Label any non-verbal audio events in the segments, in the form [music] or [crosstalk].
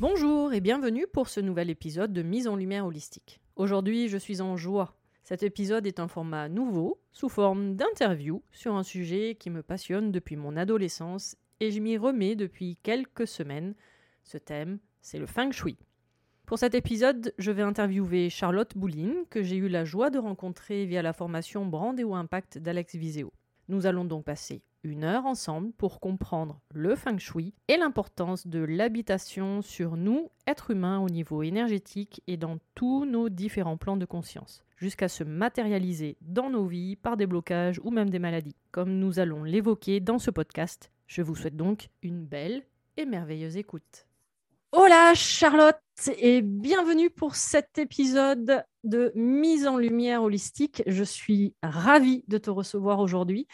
Bonjour et bienvenue pour ce nouvel épisode de Mise en lumière holistique. Aujourd'hui, je suis en joie. Cet épisode est un format nouveau, sous forme d'interview, sur un sujet qui me passionne depuis mon adolescence et je m'y remets depuis quelques semaines. Ce thème, c'est le feng shui. Pour cet épisode, je vais interviewer Charlotte Bouline, que j'ai eu la joie de rencontrer via la formation Brandéo Impact d'Alex Viseo. Nous allons donc passer une heure ensemble pour comprendre le feng shui et l'importance de l'habitation sur nous, êtres humains, au niveau énergétique et dans tous nos différents plans de conscience, jusqu'à se matérialiser dans nos vies par des blocages ou même des maladies, comme nous allons l'évoquer dans ce podcast. Je vous souhaite donc une belle et merveilleuse écoute. Hola Charlotte et bienvenue pour cet épisode de mise en lumière holistique. Je suis ravie de te recevoir aujourd'hui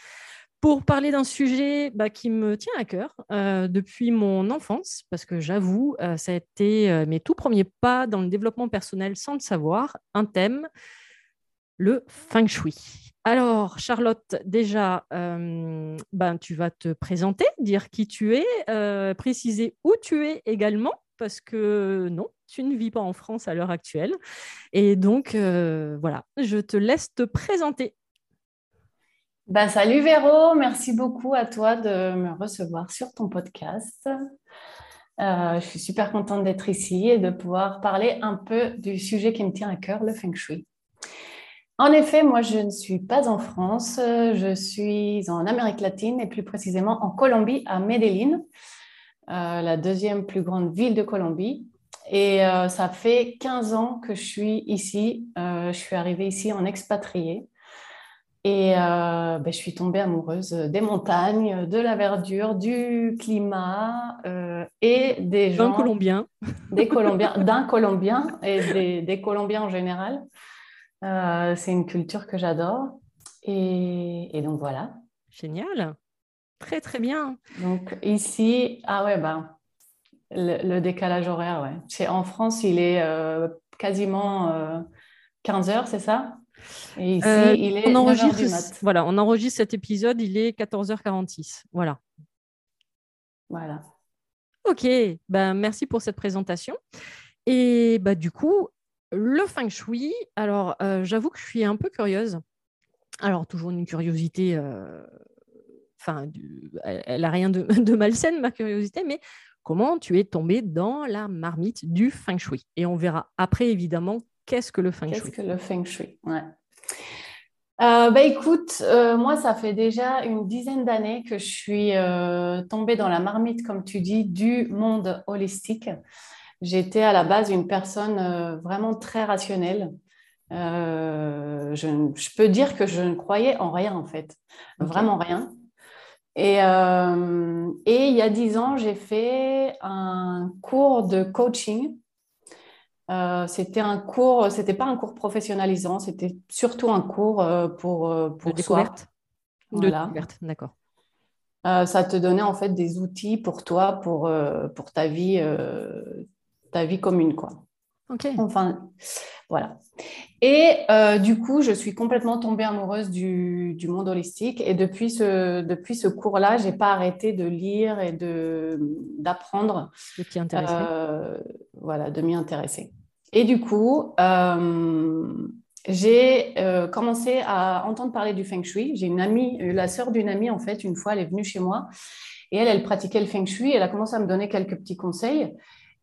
pour parler d'un sujet bah, qui me tient à cœur euh, depuis mon enfance, parce que j'avoue, euh, ça a été euh, mes tout premiers pas dans le développement personnel sans le savoir, un thème, le feng shui. Alors, Charlotte, déjà, ben, tu vas te présenter, dire qui tu es, préciser où tu es également, parce que non, tu ne vis pas en France à l'heure actuelle. Et donc, voilà, je te laisse te présenter. Ben, salut Véro, merci beaucoup à toi de me recevoir sur ton podcast. Euh, je suis super contente d'être ici et de pouvoir parler un peu du sujet qui me tient à cœur, le feng shui. En effet, moi, je ne suis pas en France, je suis en Amérique latine et plus précisément en Colombie, à Medellín, euh, la deuxième plus grande ville de Colombie. Et euh, ça fait 15 ans que je suis ici. je suis arrivée ici en expatriée. Et euh, ben, je suis tombée amoureuse des montagnes, de la verdure, du climat euh, et des gens. D'un Colombien. Des Colombiens, [laughs] d'un Colombien et des, Colombiens en général. Euh, c'est une culture que j'adore. Et, donc voilà. Génial. Très, très bien. Donc ici, ah ouais, ben, le, décalage horaire, ouais. En France, il est quasiment 15 heures, c'est ça? Et ici, euh, il est on enregistre, Voilà, on enregistre cet épisode, il est 14h46. Voilà. Voilà. Ok, ben, merci pour cette présentation. Et bah, du coup, le feng shui, alors euh, j'avoue que je suis un peu curieuse. Alors, toujours une curiosité, euh, enfin, elle n'a rien de, de malsaine, ma curiosité, mais comment tu es tombée dans la marmite du feng shui? Et on verra après, évidemment, Qu'est-ce que le feng shui? Qu'est-ce que le feng shui? Ouais. Euh, bah, écoute, euh, moi, ça fait déjà une dizaine d'années que je suis euh, tombée dans la marmite, comme tu dis, du monde holistique. J'étais à la base une personne vraiment très rationnelle. Je, peux dire que je ne croyais en rien, en fait. Vraiment rien. Et, et, il y a dix ans, j'ai fait un cours de coaching. C'était un cours, c'était pas un cours professionnalisant, c'était surtout un cours pour, pour de découverte? De découverte, d'accord. ça te donnait en fait des outils pour toi, pour, pour ta vie, ta vie commune, quoi. Ok. Enfin, voilà. Et euh, du coup, je suis complètement tombée amoureuse du, du monde holistique. Et depuis ce, depuis ce cours-là, j'ai pas arrêté de lire et de d'apprendre. De t'y intéresser. Euh, voilà, de m'y intéresser. Et du coup, euh, j'ai commencé à entendre parler du feng shui. J'ai une amie, la sœur d'une amie, en fait, une fois, elle est venue chez moi. Et elle, elle pratiquait le feng shui. Elle a commencé à me donner quelques petits conseils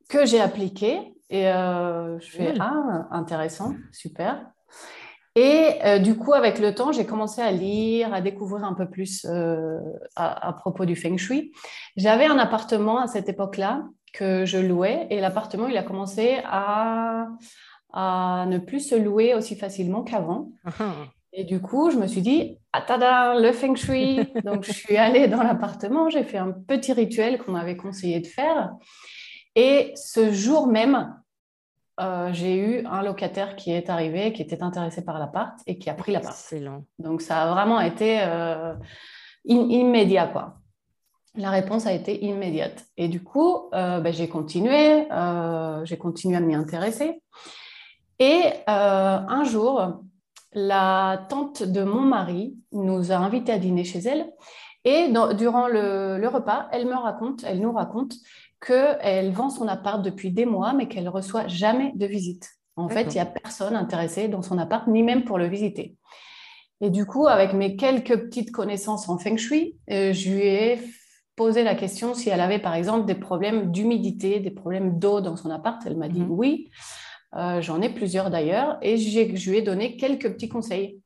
que j'ai appliqué. Et euh, je fais Ah, intéressant, super. Et euh, du coup, avec le temps, j'ai commencé à lire, à découvrir un peu plus euh, à, propos du feng shui. J'avais un appartement à cette époque-là que je louais et l'appartement, il a commencé à, à ne plus se louer aussi facilement qu'avant. Uh-huh. Et du coup, je me suis dit, ah, tada, le feng shui. [laughs] Donc, je suis allée dans l'appartement, j'ai fait un petit rituel qu'on m'avait conseillé de faire. Et ce jour même, euh, j'ai eu un locataire qui est arrivé, qui était intéressé par l'appart et qui a pris l'appart. Excellent. Donc ça a vraiment été euh, immédiat, quoi. La réponse a été immédiate. Et du coup, euh, ben, j'ai continué, j'ai continué à m'y intéresser. Et un jour, la tante de mon mari nous a invités à dîner chez elle. Et durant le, repas, elle me raconte, elle nous raconte qu'elle vend son appart depuis des mois, mais qu'elle ne reçoit jamais de visite. En fait, il n'y a personne intéressé dans son appart, ni même pour le visiter. Et du coup, avec mes quelques petites connaissances en feng shui, euh, je lui ai posé la question si elle avait par exemple des problèmes d'humidité, des problèmes d'eau dans son appart. Elle m'a dit mhm. oui. Euh, j'en ai plusieurs d'ailleurs. Et je lui ai donné quelques petits conseils.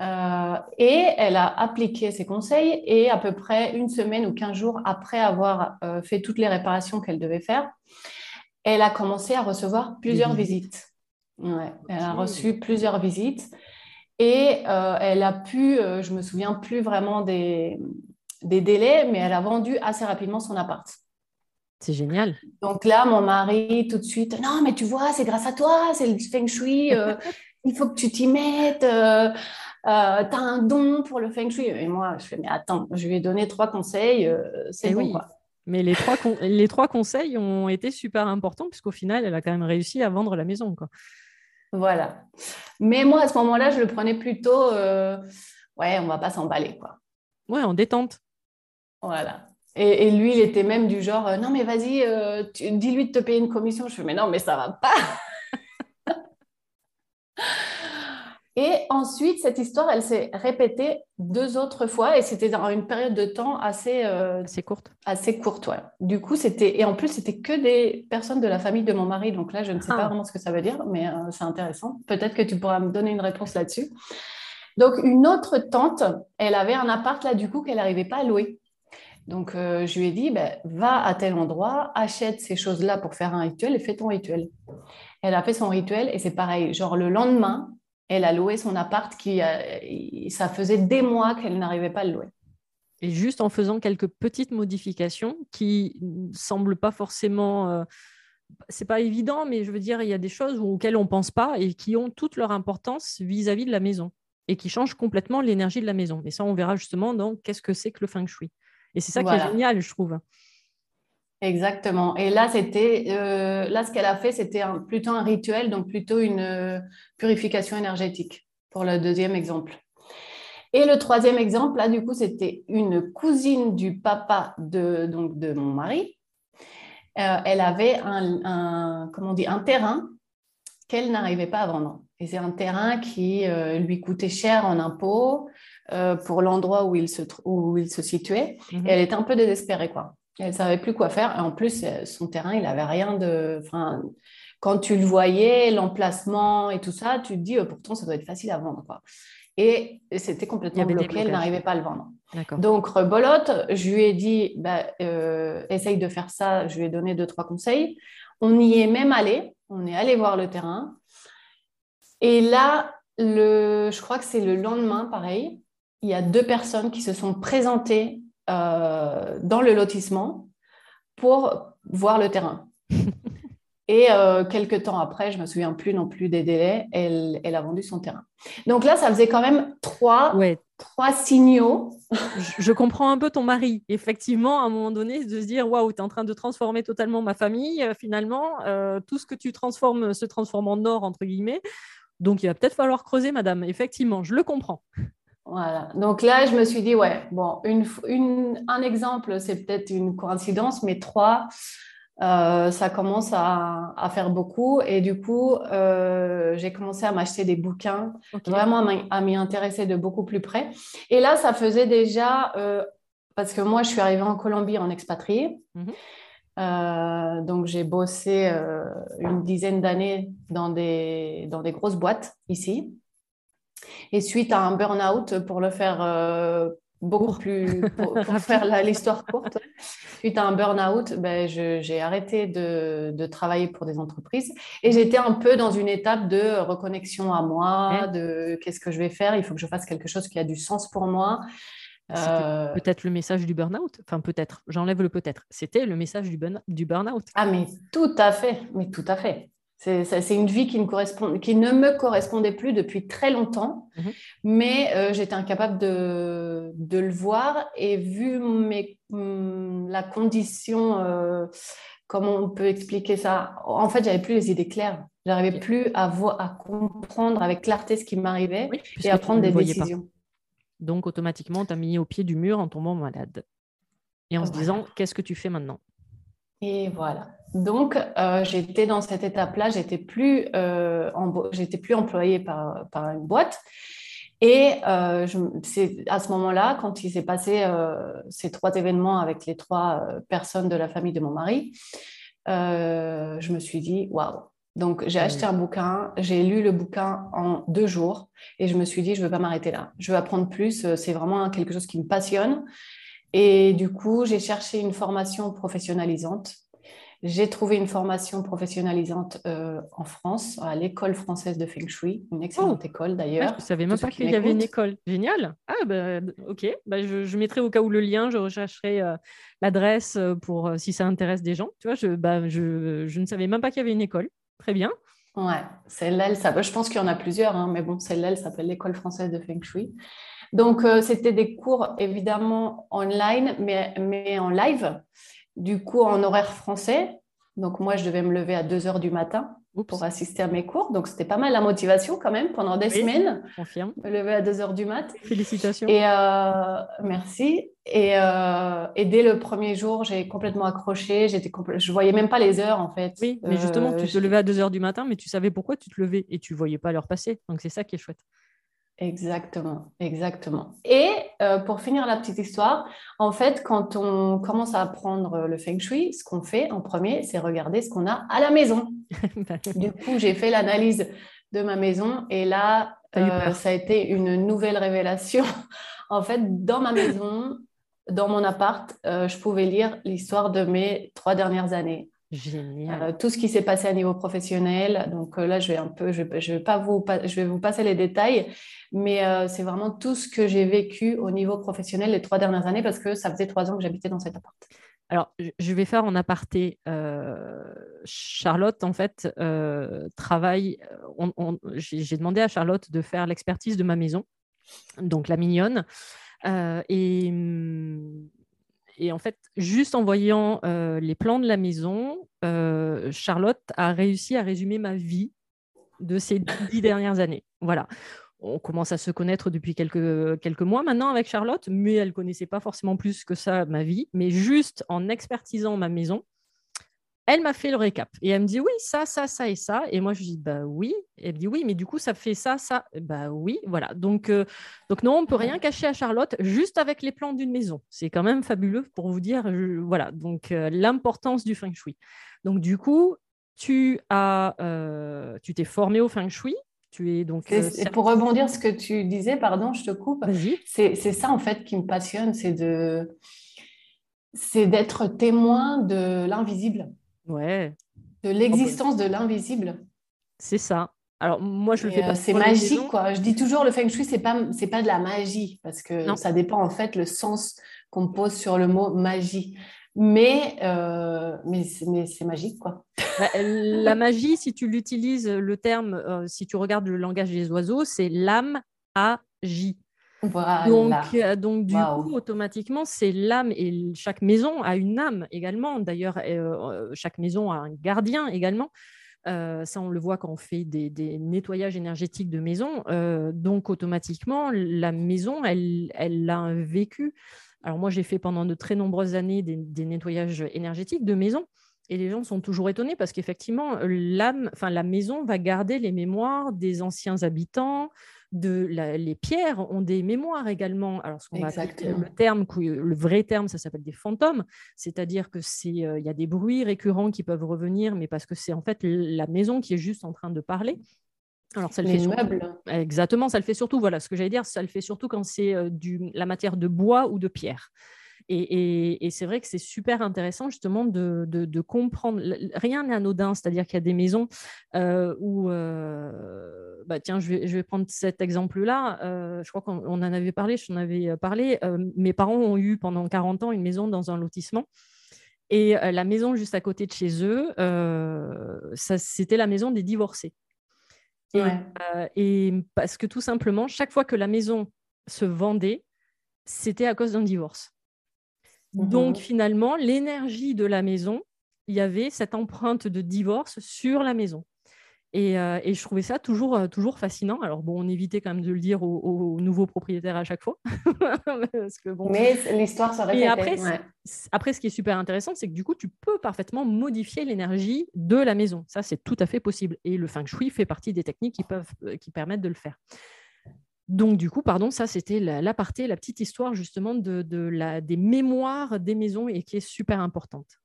Euh, et elle a appliqué ses conseils et à peu près une semaine ou quinze jours après avoir euh, fait toutes les réparations qu'elle devait faire, elle a commencé à recevoir plusieurs visites. Ouais, elle a reçu plusieurs visites et euh, elle a pu, je me souviens plus vraiment des, des délais, mais elle a vendu assez rapidement son appart. C'est génial. Donc là, mon mari, tout de suite, non, mais tu vois, c'est grâce à toi, c'est le feng shui, [laughs] il faut que tu t'y mettes. Euh, tu as un don pour le feng shui. Et moi, je fais, mais attends, je lui ai donné trois conseils, euh, c'est eh bon. Quoi. Mais les trois, les trois conseils ont été super importants, puisqu'au final, elle a quand même réussi à vendre la maison. Quoi. Voilà. Mais moi, à ce moment-là, je le prenais plutôt, euh, ouais, on va pas s'emballer. quoi. Ouais, en détente. Voilà. Et, lui, il était même du genre, non, mais vas-y, dis-lui de te payer une commission. Je fais, mais non, mais ça va pas. Et ensuite, cette histoire, elle s'est répétée deux autres fois et c'était dans une période de temps assez, euh, assez courte. Assez courte, ouais. Du coup, c'était et en plus, c'était que des personnes de la famille de mon mari. Donc là, je ne sais pas ah. vraiment ce que ça veut dire, mais euh, c'est intéressant. Peut-être que tu pourras me donner une réponse là-dessus. Donc, une autre tante, elle avait un appart là, du coup, qu'elle n'arrivait pas à louer. Donc, euh, je lui ai dit, ben, va à tel endroit, achète ces choses-là pour faire un rituel et fais ton rituel. Elle a fait son rituel et c'est pareil. Genre, le lendemain, elle a loué son appart qui, ça faisait des mois qu'elle n'arrivait pas à le louer. Et juste en faisant quelques petites modifications qui ne semblent pas forcément. Euh, c'est pas évident, mais je veux dire, il y a des choses auxquelles on ne pense pas et qui ont toute leur importance vis-à-vis de la maison et qui changent complètement l'énergie de la maison. Mais ça, on verra justement dans qu'est-ce que c'est que le feng shui. Et c'est ça qui est génial, je trouve. Exactement. Et là, c'était euh, là ce qu'elle a fait, c'était plutôt un rituel, donc plutôt une euh, purification énergétique pour le deuxième exemple. Et le troisième exemple, là, du coup, c'était une cousine du papa de, donc, de mon mari. Euh, elle avait un, comment on dit, un terrain qu'elle n'arrivait pas à vendre. Et c'est un terrain qui lui coûtait cher en impôts pour l'endroit où, il se, où il se situait. Mhm. Et elle était un peu désespérée, quoi. Elle ne savait plus quoi faire. Et en plus, euh, son terrain, il n'avait rien de. Enfin, quand tu le voyais, l'emplacement et tout ça, tu te dis, euh, pourtant, ça doit être facile à vendre. Quoi. Et c'était complètement bloqué, elle n'arrivait pas à le vendre. Donc, rebolote, je lui ai dit, bah, euh, essaye de faire ça. Je lui ai donné deux, trois conseils. On y est même allé, on est allé voir le terrain. Et là, le, je crois que c'est le lendemain, pareil, il y a deux personnes qui se sont présentées euh, dans le lotissement pour voir le terrain. [laughs] Et euh, quelques temps après, je ne me souviens plus non plus des délais, elle, elle, a vendu son terrain. Donc là, ça faisait quand même trois, trois signaux. je, comprends un peu ton mari. Effectivement, à un moment donné, de se dire waouh, tu es en train de transformer totalement ma famille. Euh, finalement, euh, tout ce que tu transformes se transforme en or, entre guillemets. Donc il va peut-être falloir creuser, madame. Effectivement, je le comprends. Voilà. Donc là, je me suis dit, ouais, bon, une, une, un exemple, c'est peut-être une coïncidence, mais trois, euh, ça commence à, faire beaucoup. Et du coup, euh, j'ai commencé à m'acheter des bouquins, vraiment à m'y intéresser de beaucoup plus près. Et là, ça faisait déjà, euh, parce que moi, je suis arrivée en Colombie en expatrié. Mhm. donc, j'ai bossé une dizaine d'années dans des, dans des grosses boîtes ici. Et suite à un burn-out, pour le faire beaucoup plus pour, [laughs] faire l'histoire courte. Suite à un burn-out, ben, j'ai arrêté de, de, travailler pour des entreprises et j'étais un peu dans une étape de reconnexion à moi, de qu'est-ce que je vais faire, il faut que je fasse quelque chose qui a du sens pour moi. Euh... Peut-être le message du burn-out? Enfin, peut-être, j'enlève le peut-être. C'était le message du, burn du burn-out. Ah, mais tout à fait, mais tout à fait. C'est une vie qui ne, correspond, qui ne me correspondait plus depuis très longtemps, mhm. mais euh, j'étais incapable de, de, le voir. Et vu mes, mm, la condition, euh, comment on peut expliquer ça En fait, j'avais plus les idées claires. J'arrivais plus à, à comprendre avec clarté ce qui m'arrivait et à prendre des décisions. Donc, automatiquement, tu as mis au pied du mur en tombant malade. Et en se disant, qu'est-ce que tu fais maintenant? Et voilà. Donc, euh, j'étais dans cette étape-là, j'étais plus, euh, j'étais plus employée par, par, une boîte. Et euh, c'est à ce moment-là, quand il s'est passé ces trois événements avec les trois personnes de la famille de mon mari, je me suis dit, waouh. Donc, j'ai acheté un bouquin, j'ai lu le bouquin en deux jours et je me suis dit, je ne veux pas m'arrêter là. Je veux apprendre plus, c'est vraiment quelque chose qui me passionne. Et du coup, j'ai cherché une formation professionnalisante j'ai trouvé une formation professionnalisante euh, en France, à l'école française de Feng Shui, une excellente oh. école d'ailleurs. je ne savais même pas qu'il y avait une école. Génial. Ah, bah, ok. Bah, je, mettrai au cas où le lien, je rechercherai euh, l'adresse euh, pour si ça intéresse des gens. Tu vois, je, bah, je, je ne savais même pas qu'il y avait une école. Très bien. Ouais, celle-là, ça, je pense qu'il y en a plusieurs, hein, mais bon, celle-là, elle s'appelle l'école française de Feng Shui. Donc, c'était des cours évidemment online, mais, mais en live du coup en horaire français. Donc moi, je devais me lever à 2 heures du matin pour assister à mes cours. Donc c'était pas mal la motivation quand même pendant des semaines. Confirme. Me lever à 2 heures du mat. Félicitations. Et euh, merci. Euh, et, dès le premier jour, j'ai complètement accroché. J'étais Je voyais même pas les heures en fait. Oui, mais justement, tu euh, te levais à 2 heures du matin, mais tu savais pourquoi tu te levais et tu voyais pas l'heure passer. Donc c'est ça qui est chouette. Exactement, exactement. Et euh, pour finir la petite histoire, en fait, quand on commence à apprendre le feng shui, ce qu'on fait en premier, c'est regarder ce qu'on a à la maison. [laughs] du coup, j'ai fait l'analyse de ma maison et là, euh, ça a été une nouvelle révélation. [laughs] en fait, dans ma maison, dans mon appart, euh, je pouvais lire l'histoire de mes trois dernières années. Génial. Euh, tout ce qui s'est passé à niveau professionnel. Donc euh, là, je vais un peu, je, je, vais pas vous, je vais vous passer les détails, mais euh, c'est vraiment tout ce que j'ai vécu au niveau professionnel les trois dernières années parce que ça faisait trois ans que j'habitais dans cet appart. Alors, je vais faire en aparté. Charlotte, en fait, travaille. j'ai demandé à Charlotte de faire l'expertise de ma maison, donc la mignonne. et hum, et en fait, juste en voyant euh, les plans de la maison, euh, Charlotte a réussi à résumer ma vie de ces dix [laughs] dernières années. Voilà. On commence à se connaître depuis quelques, quelques mois maintenant avec Charlotte, mais elle ne connaissait pas forcément plus que ça ma vie. Mais juste en expertisant ma maison, elle m'a fait le récap et elle me dit oui, ça, ça, ça et ça. Et moi, je dis bah oui. elle me dit oui, mais du coup, ça fait ça, ça. Bah oui, voilà. Donc, euh, donc non, on ne peut rien cacher à Charlotte, juste avec les plans d'une maison. C'est quand même fabuleux pour vous dire, voilà. Donc, euh, l'importance du feng shui. Donc, du coup, tu as, euh, tu t'es formé au feng shui. Tu es donc. Et pour rebondir ce que tu disais, pardon, je te coupe. C'est ça en fait qui me passionne, c'est de, c'est d'être témoin de l'invisible. Ouais. De l'existence de l'invisible. C'est ça. Alors moi je le fais pas. c'est magique quoi. Je dis toujours le feng shui c'est pas c'est pas de la magie parce que ça dépend en fait le sens qu'on pose sur le mot magie. Mais, euh, mais, c'est magique, quoi. Bah, la magie, si tu l'utilises, le terme, euh, si tu regardes le langage des oiseaux, c'est l'âme agi. Donc, euh, donc du coup, automatiquement, c'est l'âme et chaque maison a une âme également. D'ailleurs, chaque maison a un gardien également. ça, on le voit quand on fait des, des nettoyages énergétiques de maison. donc, automatiquement, la maison, elle, elle a un vécu. Alors moi, j'ai fait pendant de très nombreuses années des, nettoyages énergétiques de maisons. Et les gens sont toujours étonnés parce qu'effectivement, l'âme, enfin la maison va garder les mémoires des anciens habitants, de les pierres ont des mémoires également. Alors, ce qu'on va le terme, le vrai terme, ça s'appelle des fantômes, c'est-à-dire que c'est, euh, il y a des bruits récurrents qui peuvent revenir, mais parce que c'est en fait la maison qui est juste en train de parler. Alors, ça le fait Exactement, ça le fait surtout. Voilà, ce que j'allais dire, ça le fait surtout quand c'est euh, la matière de bois ou de pierre. Et, c'est vrai que c'est super intéressant justement de, comprendre. Rien n'est anodin, c'est-à-dire qu'il y a des maisons euh, où, euh, bah, tiens, je vais, prendre cet exemple-là. je crois qu'on en avait parlé, je t'en avais parlé. mes parents ont eu pendant 40 ans une maison dans un lotissement. Et la maison juste à côté de chez eux, c'était la maison des divorcés. Euh, et, parce que tout simplement, chaque fois que la maison se vendait, c'était à cause d'un divorce. Donc mmh finalement, l'énergie de la maison, il y avait cette empreinte de divorce sur la maison. Euh, et, je trouvais ça toujours, euh, toujours fascinant. Alors, bon, on évitait quand même de le dire aux, nouveaux propriétaires à chaque fois. [laughs] Mais l'histoire se répétait. après, après, ce qui est super intéressant, c'est que du coup, tu peux parfaitement modifier l'énergie de la maison. Ça, c'est tout à fait possible. Et le feng shui fait partie des techniques qui, peuvent, euh, qui permettent de le faire. Donc, du coup, pardon, ça, c'était l'aparté, la, la petite histoire justement de, de la, des mémoires des maisons et qui est super importante.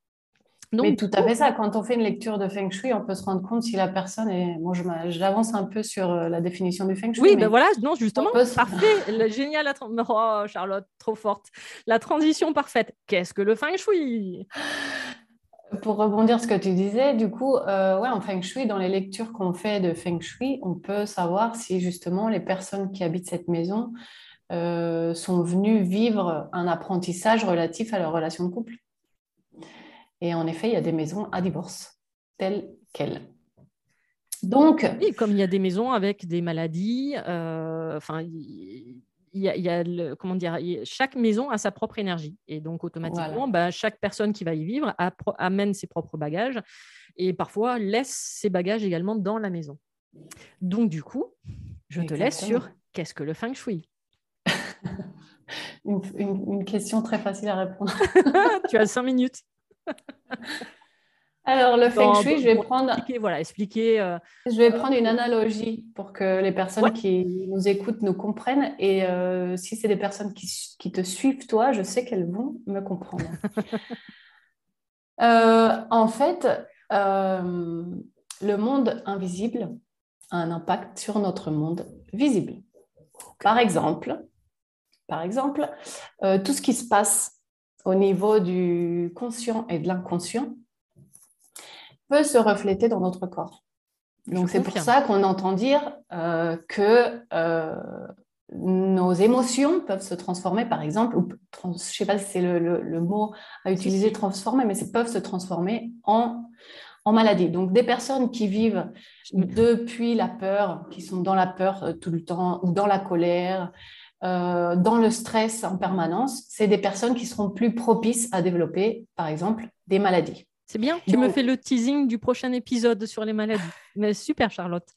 Mais tout à fait ça. Quand on fait une lecture de Feng Shui, on peut se rendre compte si la personne est. Moi, j'avance un peu sur euh, la définition du Feng Shui. Oui, ben voilà, non, justement, parfait. [laughs] génial, la oh, Charlotte, trop forte. La transition parfaite. Qu'est-ce que le Feng Shui? Pour rebondir ce que tu disais, du coup, euh, ouais, en Feng Shui, dans les lectures qu'on fait de Feng Shui, on peut savoir si justement les personnes qui habitent cette maison euh, sont venues vivre un apprentissage relatif à leur relation de couple. Et en effet, il y a des maisons à divorce, telles quelles. Donc, et comme il y a des maisons avec des maladies, euh, il y a, comment dire, chaque maison a sa propre énergie. Et donc, automatiquement, bah, chaque personne qui va y vivre amène ses propres bagages et parfois laisse ses bagages également dans la maison. Donc, du coup, je te laisse sur qu'est-ce que le feng shui? [laughs] Une, une, question très facile à répondre. [laughs] tu as cinq minutes. [laughs] Alors, le feng shui, je vais prendre. Expliquer, voilà, expliquer. Euh, je vais prendre une analogie pour que les personnes qui nous écoutent nous comprennent. Et euh, si c'est des personnes qui, qui, te suivent, toi, je sais qu'elles vont me comprendre. [laughs] Euh, en fait, le monde invisible a un impact sur notre monde visible. Par exemple, par exemple tout ce qui se passe au niveau du conscient et de l'inconscient peut se refléter dans notre corps. Donc c'est pour ça qu'on entend dire euh, que euh, nos émotions peuvent se transformer, par exemple, ou je ne sais pas si c'est le, mot à utiliser, transformer, mais peuvent se transformer en, en maladie. Donc des personnes qui vivent depuis la peur, qui sont dans la peur euh, tout le temps, ou dans la colère, euh, dans le stress en permanence, c'est des personnes qui seront plus propices à développer, par exemple, des maladies. C'est bien, tu me fais le teasing du prochain épisode sur les maladies. Mais super, Charlotte.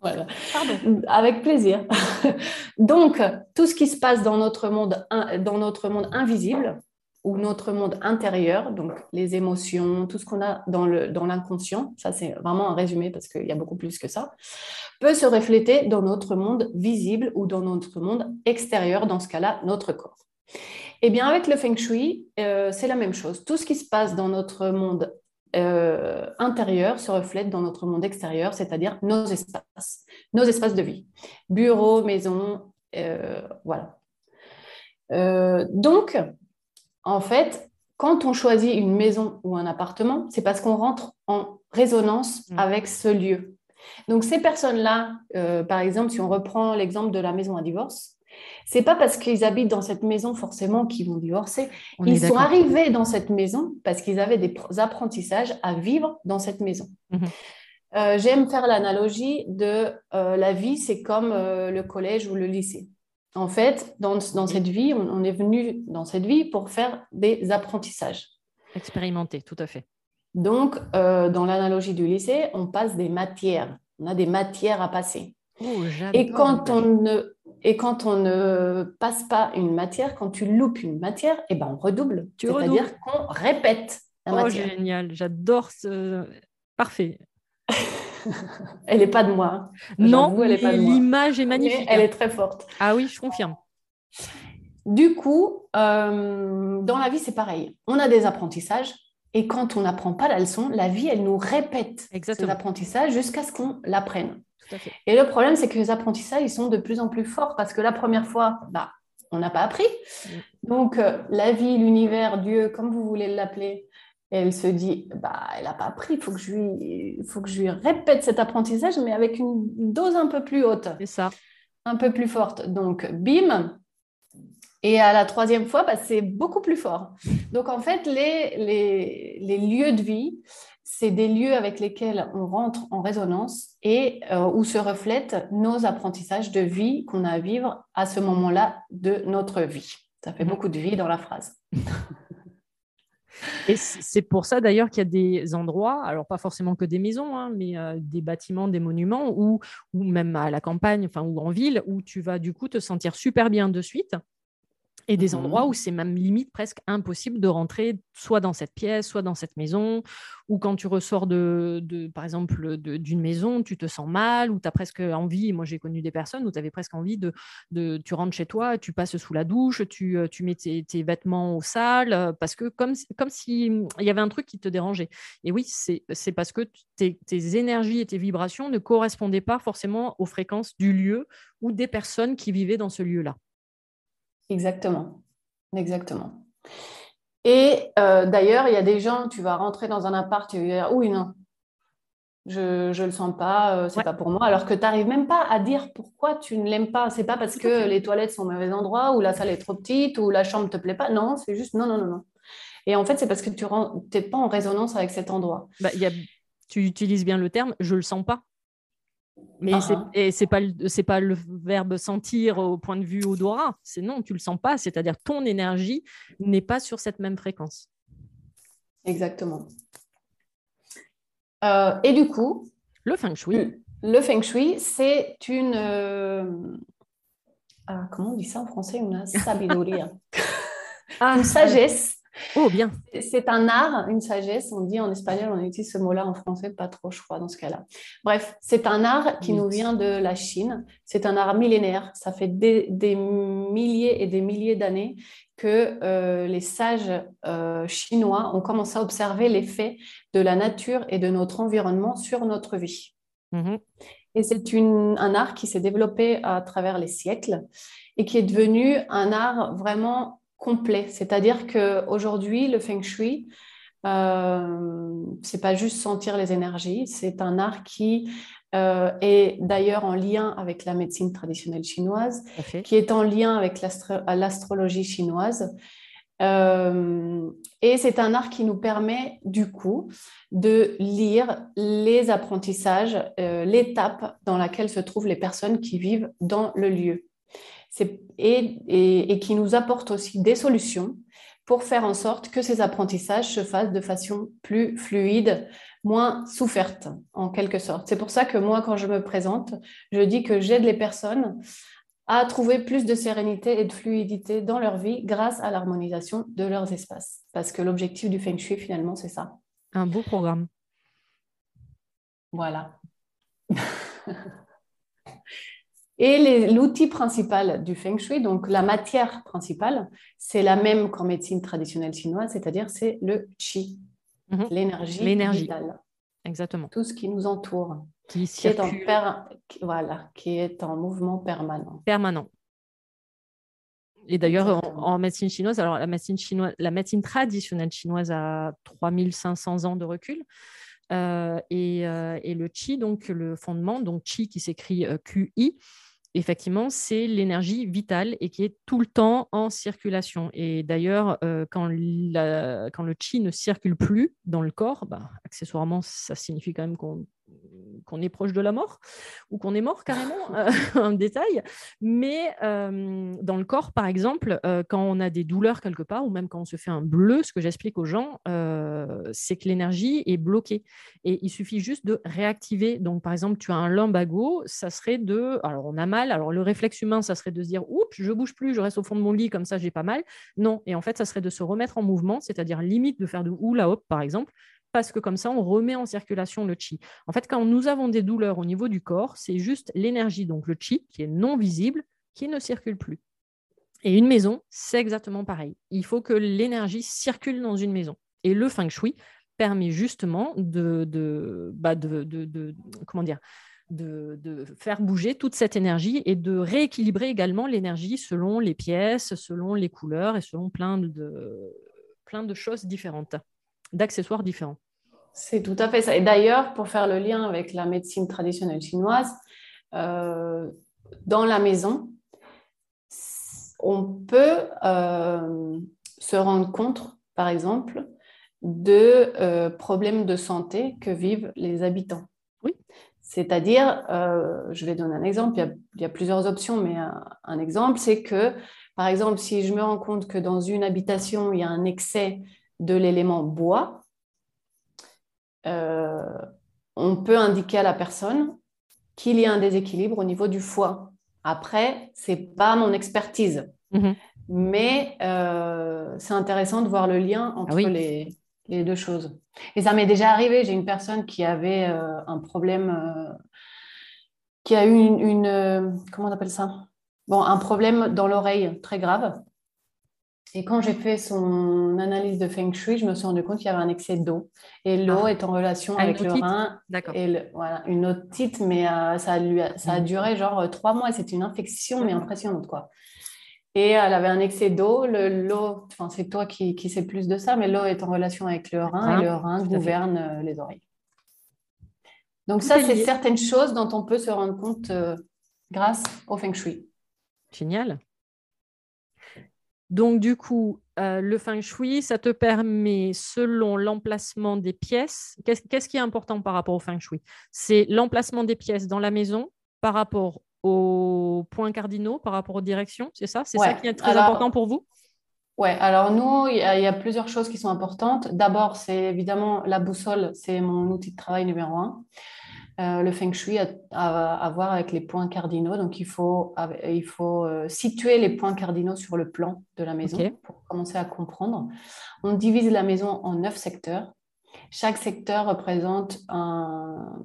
Voilà. Pardon. Avec plaisir. [laughs] Donc, tout ce qui se passe dans notre monde, dans notre monde invisible, ou notre monde intérieur, donc les émotions, tout ce qu'on a dans l'inconscient, dans ça c'est vraiment un résumé parce qu'il y a beaucoup plus que ça, peut se refléter dans notre monde visible ou dans notre monde extérieur, dans ce cas-là, notre corps. Eh bien, avec le feng shui, euh, c'est la même chose. Tout ce qui se passe dans notre monde euh, intérieur se reflète dans notre monde extérieur, c'est-à-dire nos espaces, nos espaces de vie, bureau, maison, euh, voilà. donc, en fait, quand on choisit une maison ou un appartement, c'est parce qu'on rentre en résonance Mm. avec ce lieu. Donc ces personnes-là, par exemple, si on reprend l'exemple de la maison à divorce, c'est pas parce qu'ils habitent dans cette maison forcément qu'ils vont divorcer. On Ils sont arrivés dans cette maison parce qu'ils avaient des pr- apprentissages à vivre dans cette maison. Mhm. Euh, J'aime faire l'analogie de euh, la vie, c'est comme euh, le collège ou le lycée. En fait, dans, dans cette vie, on, on est venu dans cette vie pour faire des apprentissages. Expérimenté, tout à fait. Donc, dans l'analogie du lycée, on passe des matières. On a des matières à passer. Oh, Et quand on ne, et quand on ne passe pas une matière, quand tu loupes une matière, eh ben on redouble. Tu C'est-à-dire qu'on répète la Oh, matière. génial, j'adore ce... Parfait. [laughs] Elle n'est pas de moi. hein. Non, est mais l'image est magnifique. elle hein. est très forte. Ah oui, je confirme. Du coup, euh, dans la vie, c'est pareil. On a des apprentissages et quand on n'apprend pas la leçon, la vie, elle nous répète Exactement. ces apprentissages jusqu'à ce qu'on l'apprenne. Et le problème, c'est que les apprentissages, ils sont de plus en plus forts parce que la première fois, bah, on n'a pas appris. Donc, euh, la vie, l'univers, Dieu, comme vous voulez l'appeler, elle se dit, bah, elle n'a pas appris, il faut, que je lui- il faut que je lui répète cet apprentissage, mais avec une dose un peu plus haute, C'est ça. un peu plus forte. Donc, bim. Et à la troisième fois, bah, c'est beaucoup plus fort. Donc, en fait, les, les, les lieux de vie, c'est des lieux avec lesquels on rentre en résonance et euh, où se reflètent nos apprentissages de vie qu'on a à vivre à ce moment-là de notre vie. Ça fait Mhm. beaucoup de vie dans la phrase. [laughs] Et c'est pour ça d'ailleurs qu'il y a des endroits, alors pas forcément que des maisons, hein, mais euh, des bâtiments, des monuments, ou, ou même à la campagne, enfin, ou en ville, où tu vas du coup te sentir super bien de suite. Et des Mhm. endroits où c'est même limite presque impossible de rentrer soit dans cette pièce, soit dans cette maison, ou quand tu ressors de, de par exemple, de- d'une maison, tu te sens mal, ou tu as presque envie, moi j'ai connu des personnes où tu avais presque envie de, de, tu rentres chez toi, tu passes sous la douche, tu, euh, tu mets tes, tes vêtements au sale, euh, parce que comme, comme s'il y avait un truc qui te dérangeait. Et oui, c'est c'est parce que tes, tes énergies et tes vibrations ne correspondaient pas forcément aux fréquences du lieu ou des personnes qui vivaient dans ce lieu-là. Exactement. Exactement. Et euh, d'ailleurs, il y a des gens, tu vas rentrer dans un appart, tu vas dire, oui, non, je ne le sens pas, euh, c'est Ouais. pas pour moi. Alors que tu n'arrives même pas à dire pourquoi tu ne l'aimes pas. C'est pas parce que les toilettes sont au mauvais endroit ou la salle est trop petite ou la chambre ne te plaît pas. Non, c'est juste non, non, non, non. Et en fait, c'est parce que tu n'es pas en résonance avec cet endroit. Bah, il y a, tu utilises bien le terme, je le sens pas. Mais Ah c'est pas le- c'est pas le verbe sentir au point de vue odorat, c'est non, tu le sens pas, c'est-à-dire ton énergie n'est pas sur cette même fréquence. Exactement. Euh, et du coup, Le feng shui, Le feng shui, c'est une. euh, ah, comment on dit ça en français? Une [laughs] sabiduria. ah, Une sagesse. Oh bien, C'est un art, une sagesse. On dit en espagnol, on utilise ce mot-là en français, pas trop, je crois, dans ce cas-là. Bref, c'est un art qui nous vient de la Chine. C'est un art millénaire. Ça fait des, des milliers et des milliers d'années que euh, les sages euh, chinois ont commencé à observer l'effet de la nature et de notre environnement sur notre vie. Mhm. Et c'est un art qui s'est développé à travers les siècles et qui est devenu un art vraiment complet. C'est-à-dire qu'aujourd'hui, le feng shui, euh, c'est pas juste sentir les énergies, c'est un art qui euh, est d'ailleurs en lien avec la médecine traditionnelle chinoise, qui est en lien avec l'astro- l'astrologie chinoise. Euh, et c'est un art qui nous permet du coup de lire les apprentissages, l'étape dans laquelle se trouvent les personnes qui vivent dans le lieu. C'est- Et, et- et qui nous apporte aussi des solutions pour faire en sorte que ces apprentissages se fassent de façon plus fluide, moins soufferte en quelque sorte. C'est pour ça que moi, quand je me présente, je dis que j'aide les personnes à trouver plus de sérénité et de fluidité dans leur vie grâce à l'harmonisation de leurs espaces. Parce que l'objectif du Feng Shui, finalement, c'est ça. Un beau programme. Voilà. [laughs] Et l'outil principal du Feng Shui, donc la matière principale, c'est la même qu'en médecine traditionnelle chinoise, c'est-à-dire c'est le Qi, Mhm. l'énergie L'énergie. vitale, Exactement. tout ce qui nous entoure, Qui qui est en, circule per- qui- voilà, qui est en mouvement permanent. permanent. Et d'ailleurs, en, en médecine chinoise, alors la médecine chinoise, la médecine traditionnelle chinoise a 3500 ans de recul. Et, et, le chi, donc le fondement, donc chi qui s'écrit QI, effectivement, c'est l'énergie vitale et qui est tout le temps en circulation. Et d'ailleurs, euh, quand, quand, le chi ne circule plus dans le corps, bah, accessoirement, ça signifie quand même qu'on qu'on est proche de la mort ou qu'on est mort carrément, [laughs] euh, [laughs] un détail. Mais euh, dans le corps, par exemple, euh, quand on a des douleurs quelque part ou même quand on se fait un bleu, ce que j'explique aux gens, c'est que l'énergie est bloquée et il suffit juste de réactiver. Donc, par exemple, tu as un lumbago, ça serait de, alors on a mal, alors le réflexe humain, ça serait de se dire, oups, je bouge plus, je reste au fond de mon lit comme ça, j'ai pas mal. Non, et en fait, ça serait de se remettre en mouvement, c'est-à-dire limite de faire de hula hop, par exemple, parce que comme ça, on remet en circulation le chi. En fait, quand nous avons des douleurs au niveau du corps, c'est juste l'énergie, donc le chi, qui est non visible, qui ne circule plus. Et une maison, c'est exactement pareil. Il faut que l'énergie circule dans une maison. Et le feng shui permet justement de, bah faire bouger toute cette énergie et de rééquilibrer également l'énergie selon les pièces, selon les couleurs et selon plein de choses différentes d'accessoires différents. C'est tout à fait ça. Et d'ailleurs, pour faire le lien avec la médecine traditionnelle chinoise, euh, dans la maison, on peut euh, se rendre compte, par exemple, de euh, problèmes de santé que vivent les habitants. Oui. C'est-à-dire, je vais donner un exemple, il y a, plusieurs options, mais un exemple, c'est que, par exemple, si je me rends compte que dans une habitation, il y a un excès de l'élément bois, euh, on peut indiquer à la personne qu'il y a un déséquilibre au niveau du foie. Après, c'est pas mon expertise, mhm. mais euh, c'est intéressant de voir le lien entre ah les, deux choses. Et ça m'est déjà arrivé. J'ai une personne qui avait euh, un problème, qui a eu une, une, comment on appelle ça? Bon, un problème dans l'oreille très grave. Et quand j'ai fait son analyse de Feng Shui, je me suis rendu compte qu'il y avait un excès d'eau. Et l'eau ah. est en relation avec le rein. D'accord. Et voilà, une otite, mais euh, ça, a, lui a, ça a mm. duré genre euh, trois mois. C'était une infection, mais impressionnante, quoi. Et elle avait un excès d'eau. L'eau, enfin, c'est toi qui, qui sais plus de ça, mais l'eau est en relation avec le rein et le rein gouverne euh, les oreilles. Donc, ça, c'est certaines choses dont on peut se rendre compte grâce au Feng Shui. Génial. Donc, du coup, euh, le feng shui, ça te permet, selon l'emplacement des pièces, qu'est-ce qui est important par rapport au feng shui? C'est l'emplacement des pièces dans la maison par rapport aux points cardinaux, par rapport aux directions, c'est ça? C'est ça qui est très important pour vous? Oui, alors nous, il y, a plusieurs choses qui sont importantes. D'abord, c'est évidemment la boussole, c'est mon outil de travail numéro un. Euh, le feng shui a, à voir avec les points cardinaux. Donc, il faut, il faut euh, situer les points cardinaux sur le plan de la maison pour commencer à comprendre. On divise la maison en neuf secteurs. Chaque secteur représente un,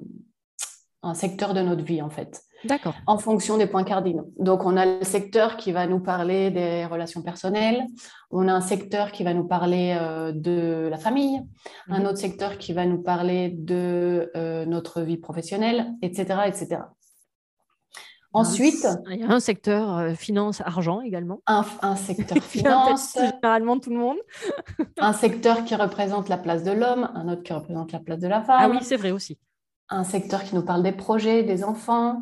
un secteur de notre vie, en fait. D'accord. En fonction des points cardinaux. Donc, on a le secteur qui va nous parler des relations personnelles. On a un secteur qui va nous parler euh, de la famille. Un mhm. autre secteur qui va nous parler de euh, notre vie professionnelle, etc., etc. Ensuite, il y a un secteur euh, finance, argent également. Un, un secteur [laughs] finance. Généralement tout le monde. [laughs] un secteur qui représente la place de l'homme, un autre qui représente la place de la femme. Ah oui, c'est vrai aussi. Un secteur qui nous parle des projets, des enfants,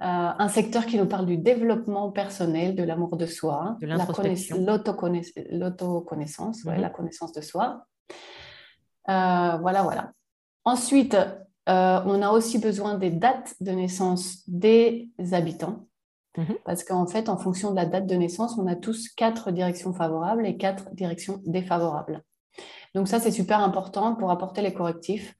un secteur qui nous parle du développement personnel, de l'amour de soi, de l'autoconnaissance, mhm. la connaissance de soi. Euh, voilà, voilà. Ensuite, euh, on a aussi besoin des dates de naissance des habitants. Mhm. Parce qu'en fait, en fonction de la date de naissance, on a tous quatre directions favorables et quatre directions défavorables. Donc ça, c'est super important pour apporter les correctifs.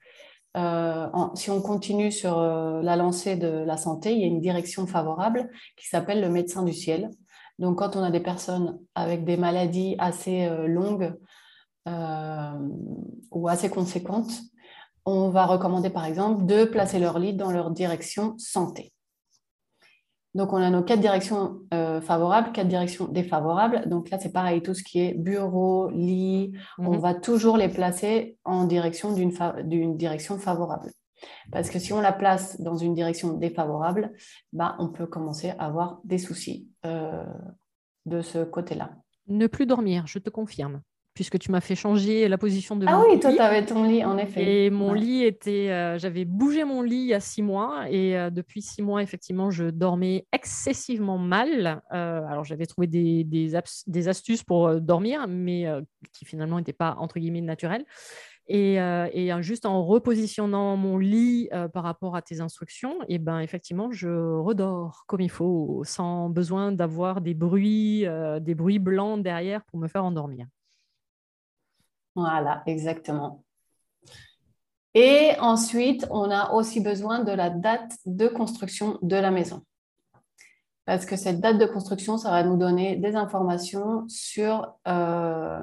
Euh, si on continue sur euh, la lancée de la santé, il y a une direction favorable qui s'appelle le médecin du ciel. Donc, quand on a des personnes avec des maladies assez euh, longues ou assez conséquentes, on va recommander par exemple de placer leur lit dans leur direction santé. Donc, on a nos quatre directions euh, favorables, quatre directions défavorables. Donc là, c'est pareil, tout ce qui est bureau, lit, on mhm. va toujours les placer en direction d'une direction favorable. Parce que si on la place dans une direction défavorable, bah, on peut commencer à avoir des soucis euh, de ce côté-là. Ne plus dormir, je te confirme. Puisque tu m'as fait changer la position de ah mon lit. Ah oui, toi, tu avais ton lit, en effet. Et mon lit était. Euh, j'avais bougé mon lit il y a six mois, et euh, depuis six mois, effectivement, je dormais excessivement mal. Euh, alors, j'avais trouvé des, des, des, astuces pour dormir, mais qui finalement n'étaient pas, entre guillemets, naturelles. Et, et, juste en repositionnant mon lit par rapport à tes instructions, et ben effectivement, je redors comme il faut, sans besoin d'avoir des bruits, des bruits blancs derrière pour me faire endormir. Voilà, exactement. Et ensuite, on a aussi besoin de la date de construction de la maison. Parce que cette date de construction, ça va nous donner des informations sur... Euh,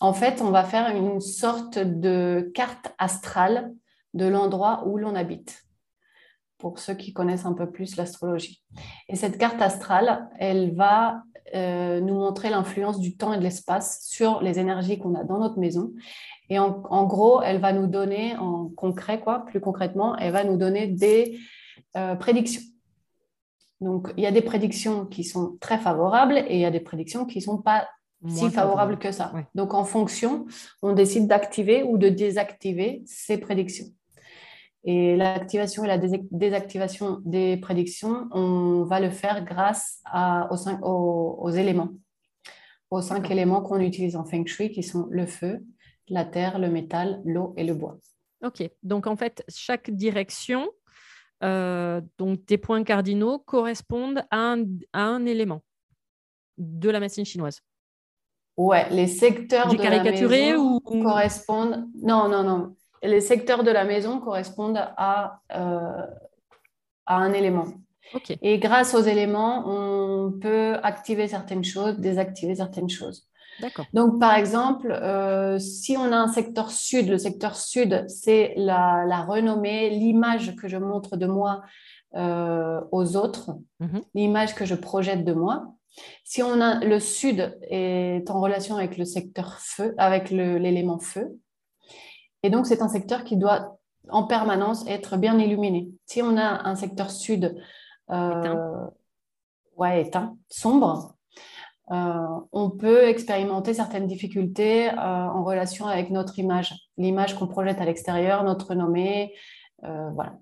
en fait, on va faire une sorte de carte astrale de l'endroit où l'on habite, pour ceux qui connaissent un peu plus l'astrologie. Et cette carte astrale, elle va euh, nous montrer l'influence du temps et de l'espace sur les énergies qu'on a dans notre maison. Et en, gros, elle va nous donner, en concret, quoi, plus concrètement, elle va nous donner des euh, prédictions. Donc, il y a des prédictions qui sont très favorables et il y a des prédictions qui ne sont pas si favorables que ça. Donc, en fonction, on décide d'activer ou de désactiver ces prédictions. Et l'activation et la désactivation des prédictions, on va le faire grâce à, aux, cinq, aux, éléments, aux cinq éléments qu'on utilise en Feng Shui, qui sont le feu, la terre, le métal, l'eau et le bois. Ok, donc en fait, chaque direction, euh, donc tes points cardinaux correspondent à un, à un, élément de la médecine chinoise. Ouais, les secteurs de la maison ou... correspondent. Non, non, non les secteurs de la maison correspondent à, euh, à un élément. Et grâce aux éléments, on peut activer certaines choses, désactiver certaines choses. Donc, par exemple, euh, si on a un secteur sud, le secteur sud, c'est la, renommée, l'image que je montre de moi euh, aux autres, mhm. l'image que je projette de moi. Si on a le sud est en relation avec le secteur feu, avec l'élément feu, et donc, c'est un secteur qui doit en permanence être bien illuminé. Si on a un secteur sud euh, éteint. Ouais, éteint, sombre, euh, on peut expérimenter certaines difficultés euh, en relation avec notre image, l'image qu'on projette à l'extérieur, notre renommée. voilà.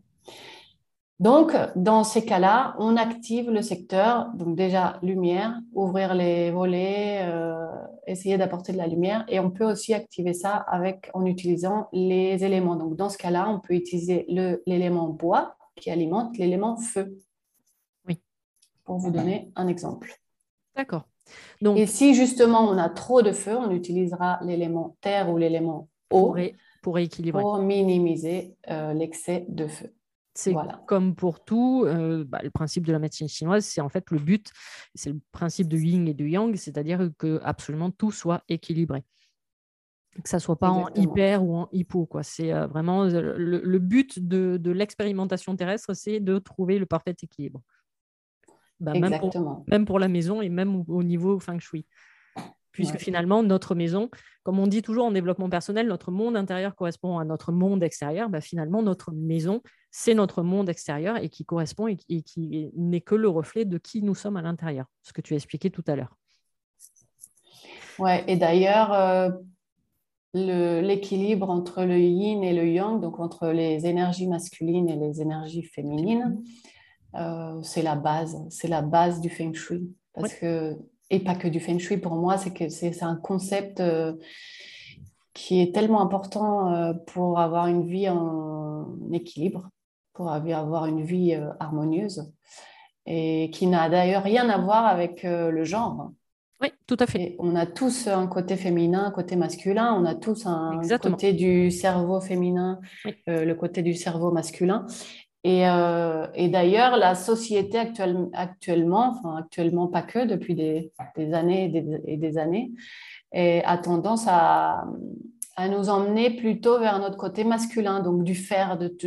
Donc, dans ces cas-là, on active le secteur, donc déjà lumière, ouvrir les volets, euh, essayer d'apporter de la lumière, et on peut aussi activer ça avec, en utilisant les éléments. Donc, dans ce cas-là, on peut utiliser l'élément bois qui alimente l'élément feu. Oui. Pour vous donner un exemple. D'accord. Donc, et si justement on a trop de feu, on utilisera l'élément terre ou l'élément eau pour, équilibrer. Pour minimiser euh, l'excès de feu. C'est comme pour tout, euh, bah, le principe de la médecine chinoise, c'est en fait le but, c'est le principe de yin et de yang, c'est-à-dire que absolument tout soit équilibré. Que ça soit pas en hyper ou en hypo. C'est euh, vraiment le, but de, l'expérimentation terrestre, c'est de trouver le parfait équilibre. Bah, même, pour, même, pour, la maison et même au, niveau feng shui puisque finalement, notre maison, comme on dit toujours en développement personnel, notre monde intérieur correspond à notre monde extérieur. Bah, finalement, notre maison, c'est notre monde extérieur et qui correspond et, qui n'est que le reflet de qui nous sommes à l'intérieur, ce que tu as expliqué tout à l'heure. Ouais, et d'ailleurs, euh, l'équilibre entre le yin et le yang, donc entre les énergies masculines et les énergies féminines, euh, c'est la base, c'est la base du feng shui. Parce que et pas que du feng shui pour moi, c'est que c'est un concept euh, qui est tellement important pour avoir une vie en équilibre, pour avoir une vie euh, harmonieuse, et qui n'a d'ailleurs rien à voir avec le genre. Oui, tout à fait. on a tous un côté féminin, un côté masculin, on a tous un côté du cerveau féminin, le côté du cerveau masculin. Euh, et, d'ailleurs, la société actuellement, enfin actuellement pas que, depuis des, années et des, années, a tendance à, nous emmener plutôt vers notre côté masculin, donc du faire, d'être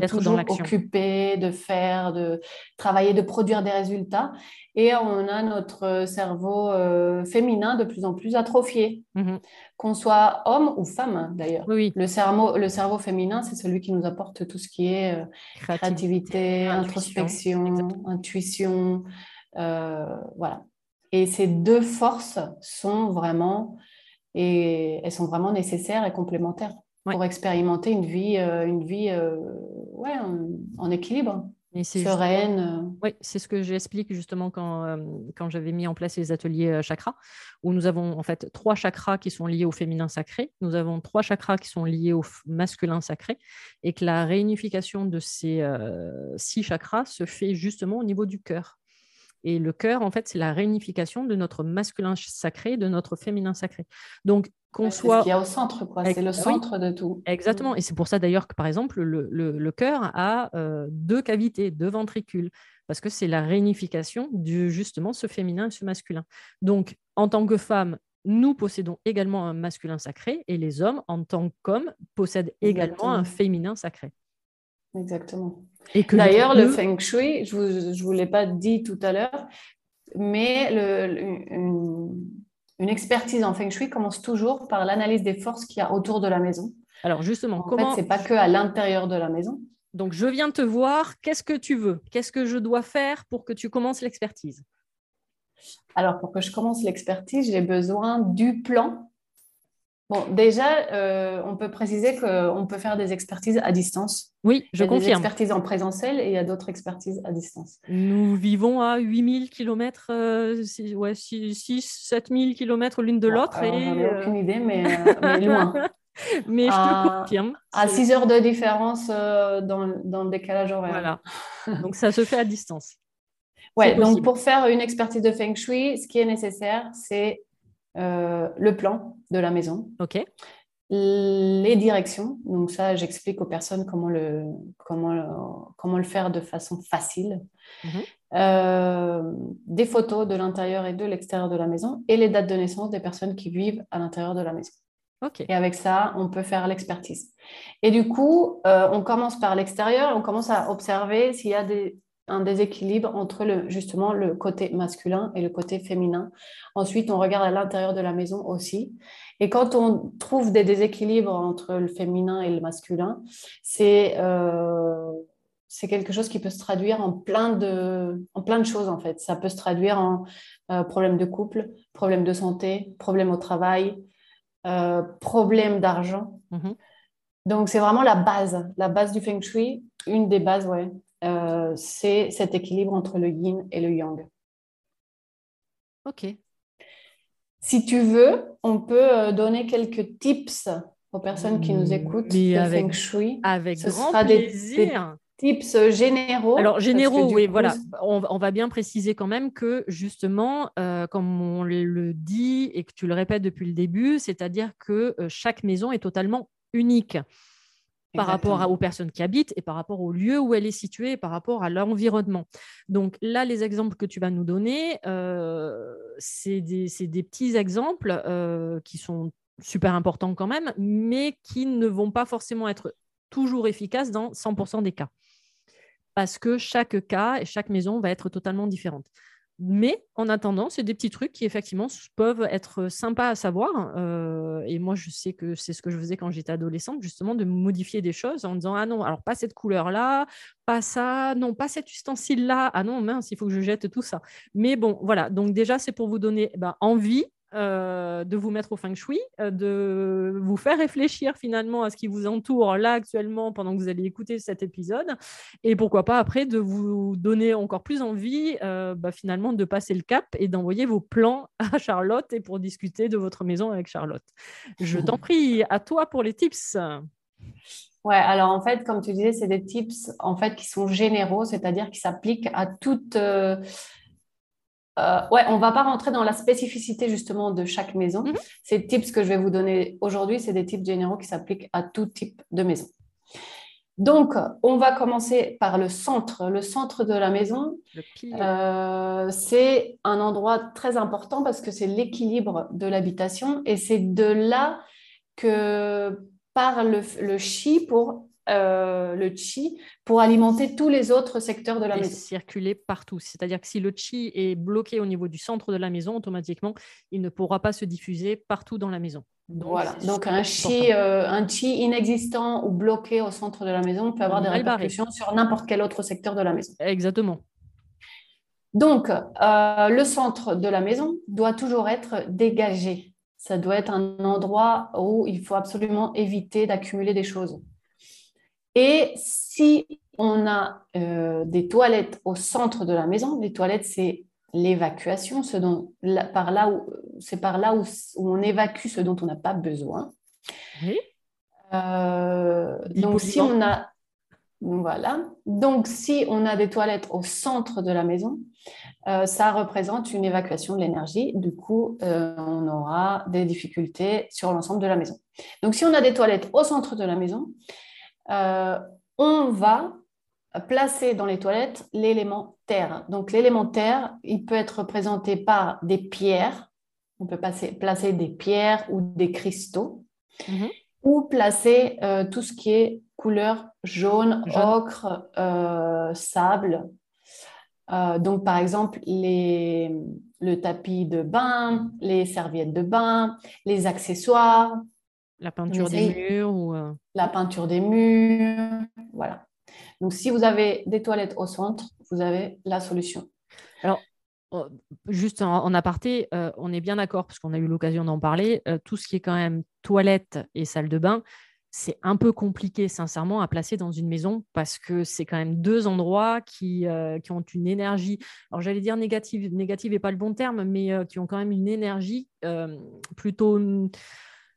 de, toujours occupé, de faire, de travailler, de produire des résultats. Et on a notre cerveau euh, féminin de plus en plus atrophié, mhm. qu'on soit homme ou femme d'ailleurs. Oui, Le, cerveau, le cerveau féminin, c'est celui qui nous apporte tout ce qui est euh, créativité, introspection, intuition. Euh, voilà. Et ces deux forces sont vraiment et elles sont vraiment nécessaires et complémentaires pour expérimenter une vie, euh, une vie ouais, en, équilibre. sereine. Oui, c'est ce que j'explique justement quand, quand j'avais mis en place les ateliers chakras, où nous avons en fait trois chakras qui sont liés au féminin sacré, nous avons trois chakras qui sont liés au masculin sacré, et que la réunification de ces six chakras se fait justement au niveau du cœur. Et le cœur, en fait, c'est la réunification de notre masculin sacré, de notre féminin sacré. Donc, qu'on soit. C'est ce qu'il y a au centre, quoi. C'est le centre de tout. Exactement. Mm. Et c'est pour ça d'ailleurs que, par exemple, le, le, cœur a euh, deux cavités, deux ventricules, parce que c'est la réunification du justement ce féminin et ce masculin. Donc, en tant que femme, nous possédons également un masculin sacré et les hommes, en tant qu'hommes, possèdent également un féminin sacré. Exactement. D'ailleurs, le feng shui, je ne vous, l'ai pas dit tout à l'heure, mais une, expertise en feng shui commence toujours par l'analyse des forces qu'il y a autour de la maison. Alors justement, en comment fait, c'est pas que à l'intérieur de la maison. Donc je viens te voir. Qu'est-ce que tu veux? Qu'est-ce que je dois faire pour que tu commences l'expertise? Alors pour que je commence l'expertise, j'ai besoin du plan Bon, déjà, euh, on peut préciser qu'on peut faire des expertises à distance. Oui, je confirme. Il y a des expertises en présentiel et il y a d'autres expertises à distance. Nous vivons à 8000 km, euh, 6, 7000 km l'une de l'autre. Je n'en ai aucune idée, mais, [laughs] euh, loin. [laughs] mais je te confirme. À 6 heures de différence euh, dans, dans, le décalage horaire. Voilà. [laughs] donc, ça se fait à distance. Ouais, donc pour faire une expertise de Feng Shui, ce qui est nécessaire, c'est euh, le plan de la maison. OK. Les directions. Donc ça, j'explique aux personnes comment le, comment le, comment le faire de façon facile. Mhm. Euh, des photos de l'intérieur et de l'extérieur de la maison et les dates de naissance des personnes qui vivent à l'intérieur de la maison. Et avec ça, on peut faire l'expertise. Et du coup, euh, on commence par l'extérieur, on commence à observer s'il y a des, un déséquilibre entre le, justement le côté masculin et le côté féminin. Ensuite, on regarde à l'intérieur de la maison aussi. Et quand on trouve des déséquilibres entre le féminin et le masculin, c'est euh, quelque chose qui peut se traduire en plein de, en plein de choses en fait. Ça peut se traduire en euh, problème de couple, problème de santé, problème au travail, euh, problème d'argent. Mm-hmm. Donc c'est vraiment la base, la base du feng shui, une des bases, ouais, euh, c'est cet équilibre entre le yin et le yang. Ok. Si tu veux, on peut euh, donner quelques tips aux personnes qui nous écoutent de Feng Shui. Avec Ce grand plaisir. Des, tips généraux. Alors, généraux, oui, voilà. On, va bien préciser quand même que, justement, euh, comme on le dit et que tu le répètes depuis le début, c'est-à-dire que chaque maison est totalement unique par rapport aux personnes qui habitent et par rapport au lieu où elle est située et par rapport à l'environnement. Donc là, les exemples que tu vas nous donner, euh, c'est des, petits exemples euh, qui sont super importants quand même, mais qui ne vont pas forcément être toujours efficaces dans 100% des cas. Parce que chaque cas et chaque maison va être totalement différente. Mais en attendant, c'est des petits trucs qui effectivement peuvent être sympas à savoir. Euh, et moi, je sais que c'est ce que je faisais quand j'étais adolescente, justement, de modifier des choses en disant Ah non, alors pas cette couleur-là, pas ça, non, pas cet ustensile-là. Ah non, mince, il faut que je jette tout ça. Mais bon, voilà. Donc, déjà, c'est pour vous donner ben, envie euh, de vous mettre au feng shui, euh, de vous faire réfléchir finalement à ce qui vous entoure là actuellement pendant que vous allez écouter cet épisode, et pourquoi pas après de vous donner encore plus envie euh, bah, finalement de passer le cap et d'envoyer vos plans [laughs] à Charlotte et pour discuter de votre maison avec Charlotte. Je t'en prie, à toi pour les tips. Ouais, alors en fait, comme tu disais, c'est des tips en fait qui sont généraux, c'est-à-dire qui s'appliquent à toute euh, ouais, on va pas rentrer dans la spécificité justement de chaque maison. Mhm. Ces tips que je vais vous donner aujourd'hui, c'est des tips généraux qui s'appliquent à tout type de maison. Donc, on va commencer par le centre. Le centre de la maison, euh, c'est un endroit très important parce que c'est l'équilibre de l'habitation et c'est de là que part le, le chi pour euh, le chi pour alimenter tous les autres secteurs de la et maison. circuler partout. C'est-à-dire que si le chi est bloqué au niveau du centre de la maison, automatiquement, il ne pourra pas se diffuser partout dans la maison. Donc, voilà. Donc un chi, euh, un chi inexistant ou bloqué au centre de la maison peut avoir des répercussions sur n'importe quel autre secteur de la maison. Exactement. Donc, euh, le centre de la maison doit toujours être dégagé. ça doit être un endroit où il faut absolument éviter d'accumuler des choses. Et si on a euh, des toilettes au centre de la maison, les toilettes, c'est l'évacuation, ce dont, par là où, c'est par là où, on évacue ce dont on n'a pas besoin. Euh, donc, si on a, voilà. Donc, si on a des toilettes au centre de la maison, euh, ça représente une évacuation de l'énergie. Du coup, euh, on aura des difficultés sur l'ensemble de la maison. Donc, si on a des toilettes au centre de la maison, euh, on va placer dans les toilettes l'élément terre. Donc, l'élément terre, il peut être représenté par des pierres. On peut placer des pierres ou des cristaux. Mhm. Ou placer tout ce qui est couleur jaune, ocre, sable, euh, donc, par exemple, le tapis de bain, les serviettes de bain, les accessoires. La peinture des murs ou... Euh, la peinture des murs, voilà. Donc, si vous avez des toilettes au centre, vous avez la solution. Alors, oh, juste en, aparté, euh, on est bien d'accord, parce qu'on a eu l'occasion d'en parler, tout ce qui est quand même toilette et salle de bain, c'est un peu compliqué, sincèrement, à placer dans une maison parce que c'est quand même deux endroits qui, euh, qui ont une énergie. Alors, j'allais dire négative, négative n'est pas le bon terme, mais euh, qui ont quand même une énergie euh, plutôt.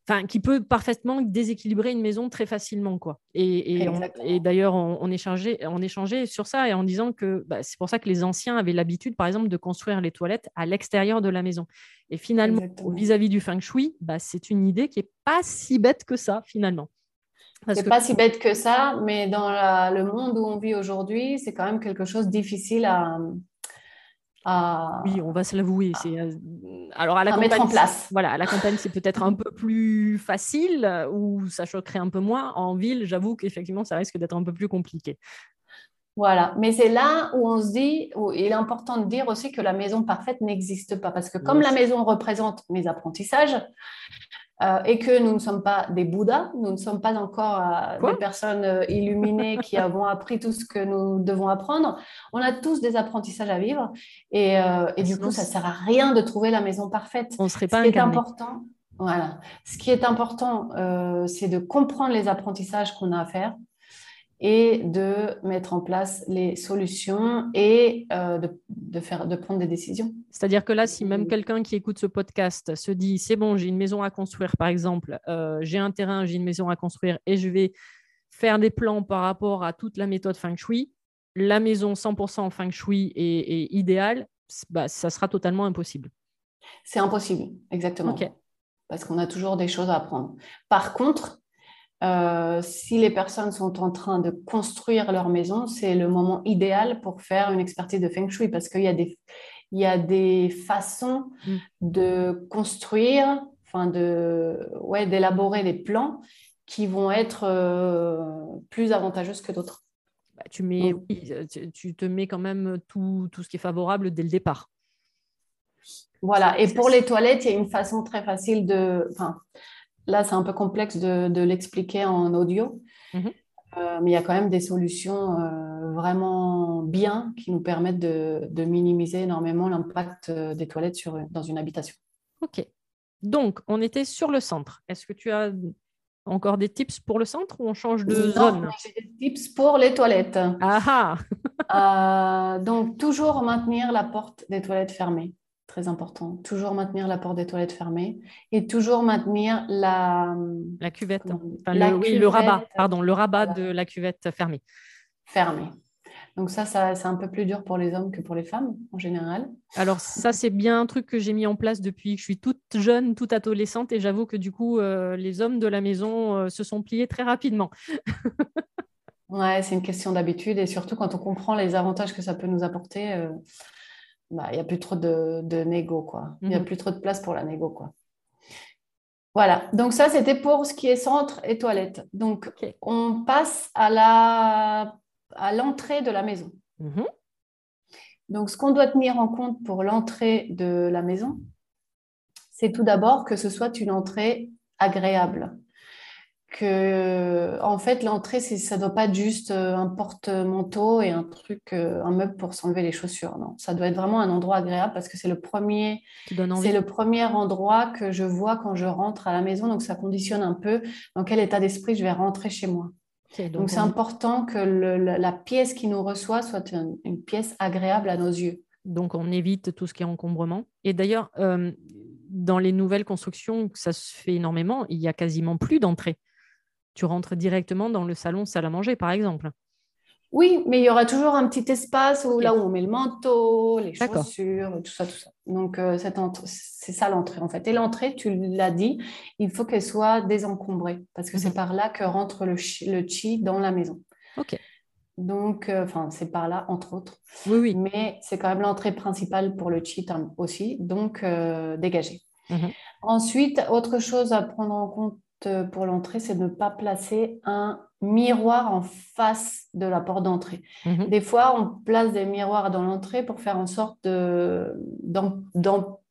Enfin, qui peut parfaitement déséquilibrer une maison très facilement. Quoi. Et, et, d'ailleurs, on, échangeait, on échangeait sur ça et en disant que bah, c'est pour ça que les anciens avaient l'habitude, par exemple, de construire les toilettes à l'extérieur de la maison. Et finalement, vis-à-vis du feng shui, bah, c'est une idée qui n'est pas si bête que ça, finalement. C'est pas si bête que ça, mais dans le monde où on vit aujourd'hui, c'est quand même quelque chose de difficile à, Oui, on va se l'avouer. C'est euh, alors à la campagne, mettre en place. Voilà, à la campagne, c'est peut-être un peu plus facile ou ça choquerait un peu moins. En ville, j'avoue qu'effectivement, ça risque d'être un peu plus compliqué. Voilà, mais c'est là où on se dit, où il est important de dire aussi que la maison parfaite n'existe pas, parce que comme la maison représente mes apprentissages, euh, et que nous ne sommes pas des Bouddhas, nous ne sommes pas encore euh, des personnes euh, illuminées qui [laughs] avons appris tout ce que nous devons apprendre. On a tous des apprentissages à vivre et, et du coup, ça ne sert à rien de trouver la maison parfaite. On serait pas Ce qui est important, voilà. Ce qui est important, c'est de comprendre les apprentissages qu'on a à faire et de mettre en place les solutions et euh, de, faire, de prendre des décisions. C'est-à-dire que là, si même quelqu'un qui écoute ce podcast se dit, c'est bon, j'ai une maison à construire, par exemple, euh, j'ai un terrain, j'ai une maison à construire et je vais faire des plans par rapport à toute la méthode Feng Shui, la maison 100% Feng Shui est, idéale, bah, ça sera totalement impossible. C'est impossible, exactement. Parce qu'on a toujours des choses à apprendre. Par contre, euh, si les personnes sont en train de construire leur maison, c'est le moment idéal pour faire une expertise de Feng Shui parce qu'il y a des, il y a des façons mm. de construire, enfin de, ouais, d'élaborer des plans qui vont être euh, plus avantageuses que d'autres. Bah, tu, mets, euh, tu, te mets quand même tout, tout, ce qui est favorable dès le départ. Voilà, et pour les toilettes, il y a une façon très facile de... Enfin, Là, c'est un peu complexe de, l'expliquer en audio, mhm. euh, mais il y a quand même des solutions euh, vraiment bien qui nous permettent de, minimiser énormément l'impact euh, des toilettes sur, dans une habitation. Ok. Donc, on était sur le centre. Est-ce que tu as encore des tips pour le centre ou on change de zone? J'ai des tips pour les toilettes. Ah, ah. donc, toujours maintenir la porte des toilettes fermée très important. Toujours maintenir la porte des toilettes fermée et toujours maintenir la, la cuvette, le, oui, le rabat, pardon, le rabat de la cuvette fermée. Fermée. Donc ça, ça c'est un peu plus dur pour les hommes que pour les femmes en général. Alors ça, c'est bien un truc que j'ai mis en place depuis que je suis toute jeune, toute adolescente, et j'avoue que du coup, euh, les hommes de la maison euh, se sont pliés très rapidement. ouais, c'est une question d'habitude, et surtout quand on comprend les avantages que ça peut nous apporter. Euh, bah, il n'y a plus trop de, de négo, quoi. Il n'y a mhm. plus trop de place pour la négo, quoi. Voilà, donc ça c'était pour ce qui est centre et toilette. Donc on passe à la à l'entrée de la maison. Mhm. Donc ce qu'on doit tenir en compte pour l'entrée de la maison, c'est tout d'abord que ce soit une entrée agréable, que, en fait, l'entrée, ça ne doit pas être juste euh, un porte-manteau et un truc, euh, un meuble pour s'enlever les chaussures. Non, ça doit être vraiment un endroit agréable parce que c'est le premier, c'est le premier endroit que je vois quand je rentre à la maison. Donc, ça conditionne un peu dans quel état d'esprit je vais rentrer chez moi. donc, c'est important que la, pièce qui nous reçoit soit une, pièce agréable à nos yeux. Donc, on évite tout ce qui est encombrement. Et d'ailleurs, euh, dans les nouvelles constructions, ça se fait énormément, il y a quasiment plus d'entrée tu rentres directement dans le salon salle à manger, par exemple. Oui, mais il y aura toujours un petit espace où, là où on met le manteau, les chaussures, tout ça, tout ça. Donc, euh, c'est ça l'entrée, en fait. Et l'entrée, tu l'as dit, il faut qu'elle soit désencombrée parce que c'est mhm. par là que rentre le chi, dans la maison. OK. Donc, euh, enfin, c'est par là, entre autres. Oui, oui. Mais c'est quand même l'entrée principale pour le chi aussi, donc euh, dégagé. Mhm. Ensuite, autre chose à prendre en compte pour l'entrée, c'est de ne pas placer un miroir en face de la porte d'entrée. Mhm. Des fois, on place des miroirs dans l'entrée pour faire en sorte de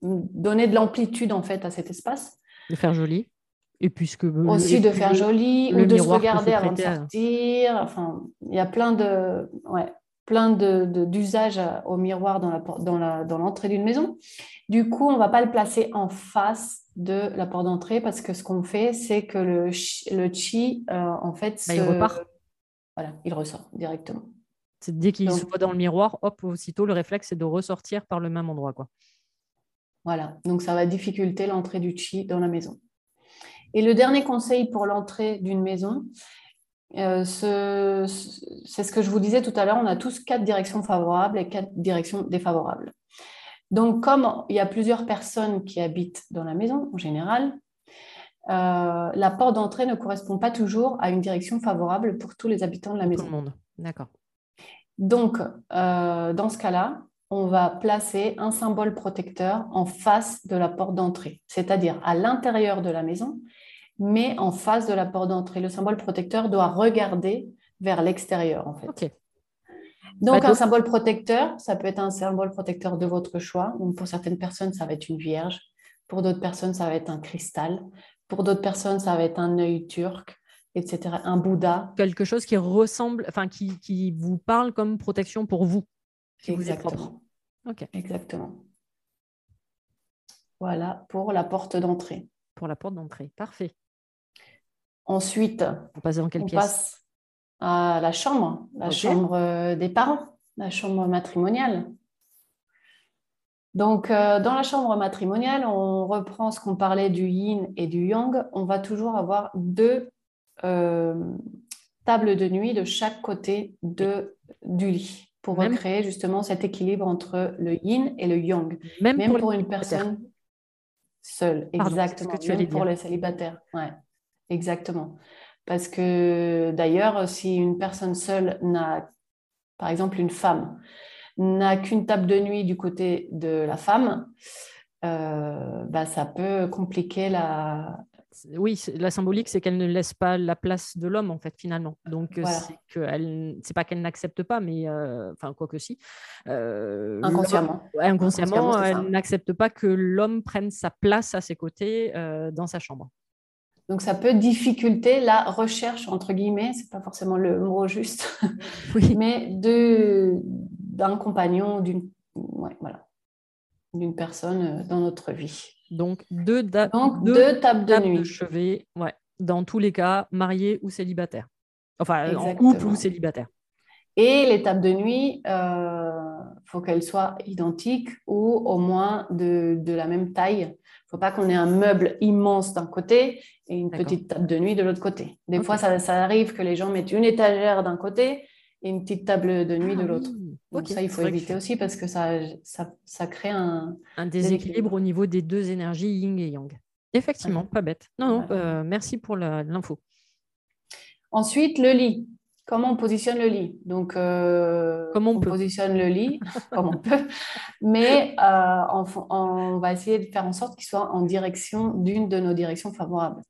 donner de l'amplitude en fait à cet espace. De faire joli. Et puisque aussi de faire joli ou de se regarder avant de sortir. Enfin, il y a plein de ouais, plein d'usages de, au miroir dans l'entrée la, dans dans d'une maison. Du coup, on ne va pas le placer en face de la porte d'entrée parce que ce qu'on fait, c'est que le, le chi, euh, en fait, bah, il repart. Voilà, il ressort directement. Dès qu'il se voit dans le miroir, hop, aussitôt, le réflexe, c'est de ressortir par le même endroit. Quoi. Voilà, donc ça va difficulter l'entrée du chi dans la maison. Et le dernier conseil pour l'entrée d'une maison, euh, c'est ce que je vous disais tout à l'heure, on a tous quatre directions favorables et quatre directions défavorables. Donc, comme il y a plusieurs personnes qui habitent dans la maison en général, euh, la porte d'entrée ne correspond pas toujours à une direction favorable pour tous les habitants de la maison. Tout le monde, d'accord. Donc, euh, dans ce cas-là, on va placer un symbole protecteur en face de la porte d'entrée, c'est-à-dire à, l'intérieur de la maison, mais en face de la porte d'entrée. Le symbole protecteur doit regarder vers l'extérieur, en fait. Donc, un symbole protecteur, ça peut être un symbole protecteur de votre choix. Donc, pour certaines personnes, ça va être une vierge. Pour d'autres personnes, ça va être un cristal. Pour d'autres personnes, ça va être un œil turc, etc. Un Bouddha. Quelque chose qui ressemble, enfin, qui, qui vous parle comme protection pour vous. Exactement. ok. Exactement. Voilà pour la porte d'entrée. Pour la porte d'entrée, parfait. Ensuite, on passe dans quelle pièce? À la chambre, la chambre euh, des parents, la chambre matrimoniale. Donc, euh, dans la chambre matrimoniale, on reprend ce qu'on parlait du yin et du yang. On va toujours avoir deux euh, tables de nuit de chaque côté de, du lit pour recréer justement cet équilibre entre le yin et le yang. Même, pour, une personne seule, exactement. Que tu même pour les célibataires. Ouais, exactement. Parce que d'ailleurs, si une personne seule n'a, par exemple une femme, n'a qu'une table de nuit du côté de la femme, euh, bah, ça peut compliquer la... Oui, la symbolique, c'est qu'elle ne laisse pas la place de l'homme, en fait, finalement. Donc, voilà. c'est pas qu'elle n'accepte pas, mais euh, enfin, quoi que si. Euh, inconsciemment. inconsciemment, elle n'accepte pas que l'homme prenne sa place à ses côtés dans sa chambre. Donc, ça peut difficulter la recherche, entre guillemets, c'est pas forcément le mot juste, [laughs] mais d'un compagnon, d'une voilà, personne euh, dans notre vie. Donc, deux, Donc, deux, tables de nuit. De chevet, ouais, dans tous les cas, marié ou célibataire. Enfin, en couple ou célibataire. Et les tables de nuit, il euh, faut qu'elles soient identiques ou au moins de, de la même taille. Il ne faut pas qu'on ait un meuble immense d'un côté et une petite table de nuit de l'autre côté. Des fois, ça, ça, arrive que les gens mettent une étagère d'un côté et une petite table de nuit de ah l'autre. Donc ça, il faut éviter aussi parce que ça, ça, ça crée un... Un déséquilibre au niveau des deux énergies yin et yang. Effectivement, pas bête. Non, non, euh, merci pour l'info. Ensuite, le lit. Comment on positionne le lit Donc, euh, comment on, positionne le lit [laughs] [laughs] comme on peut, mais euh, on, on, va essayer de faire en sorte qu'il soit en direction d'une de nos directions favorables.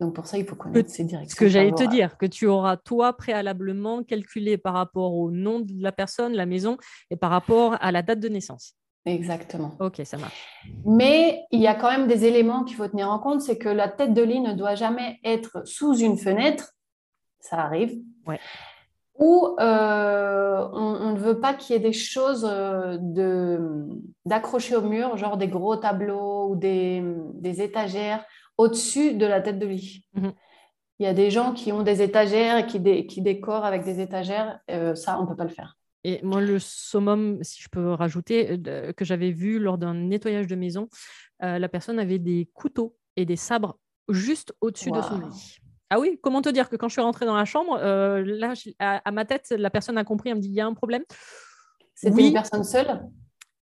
Donc pour ça, il faut connaître ces directions. Ce que j'allais te dire, que tu auras toi préalablement calculé par rapport au nom de la personne, la maison, et par rapport à la date de naissance. Exactement. Ok, ça marche. Mais il y a quand même des éléments qu'il faut tenir en compte, c'est que la tête de lit ne doit jamais être sous une fenêtre, ça arrive, Ouais. ou euh, on, ne veut pas qu'il y ait des choses euh, de- d'accrocher au mur, genre des gros tableaux ou des, des étagères au-dessus de la tête de lit. Mhm. Il y a des gens qui ont des étagères et qui, dé- qui décorent avec des étagères, euh, ça, on ne peut pas le faire. Et moi, le summum, si je peux rajouter, euh, que j'avais vu lors d'un nettoyage de maison, la personne avait des couteaux et des sabres juste au-dessus de son lit. Ah oui, comment te dire que quand je suis rentrée dans la chambre, euh, là, je- à, à ma tête, la personne a compris, elle me dit, il y a un problème. C'était Oui. une personne seule?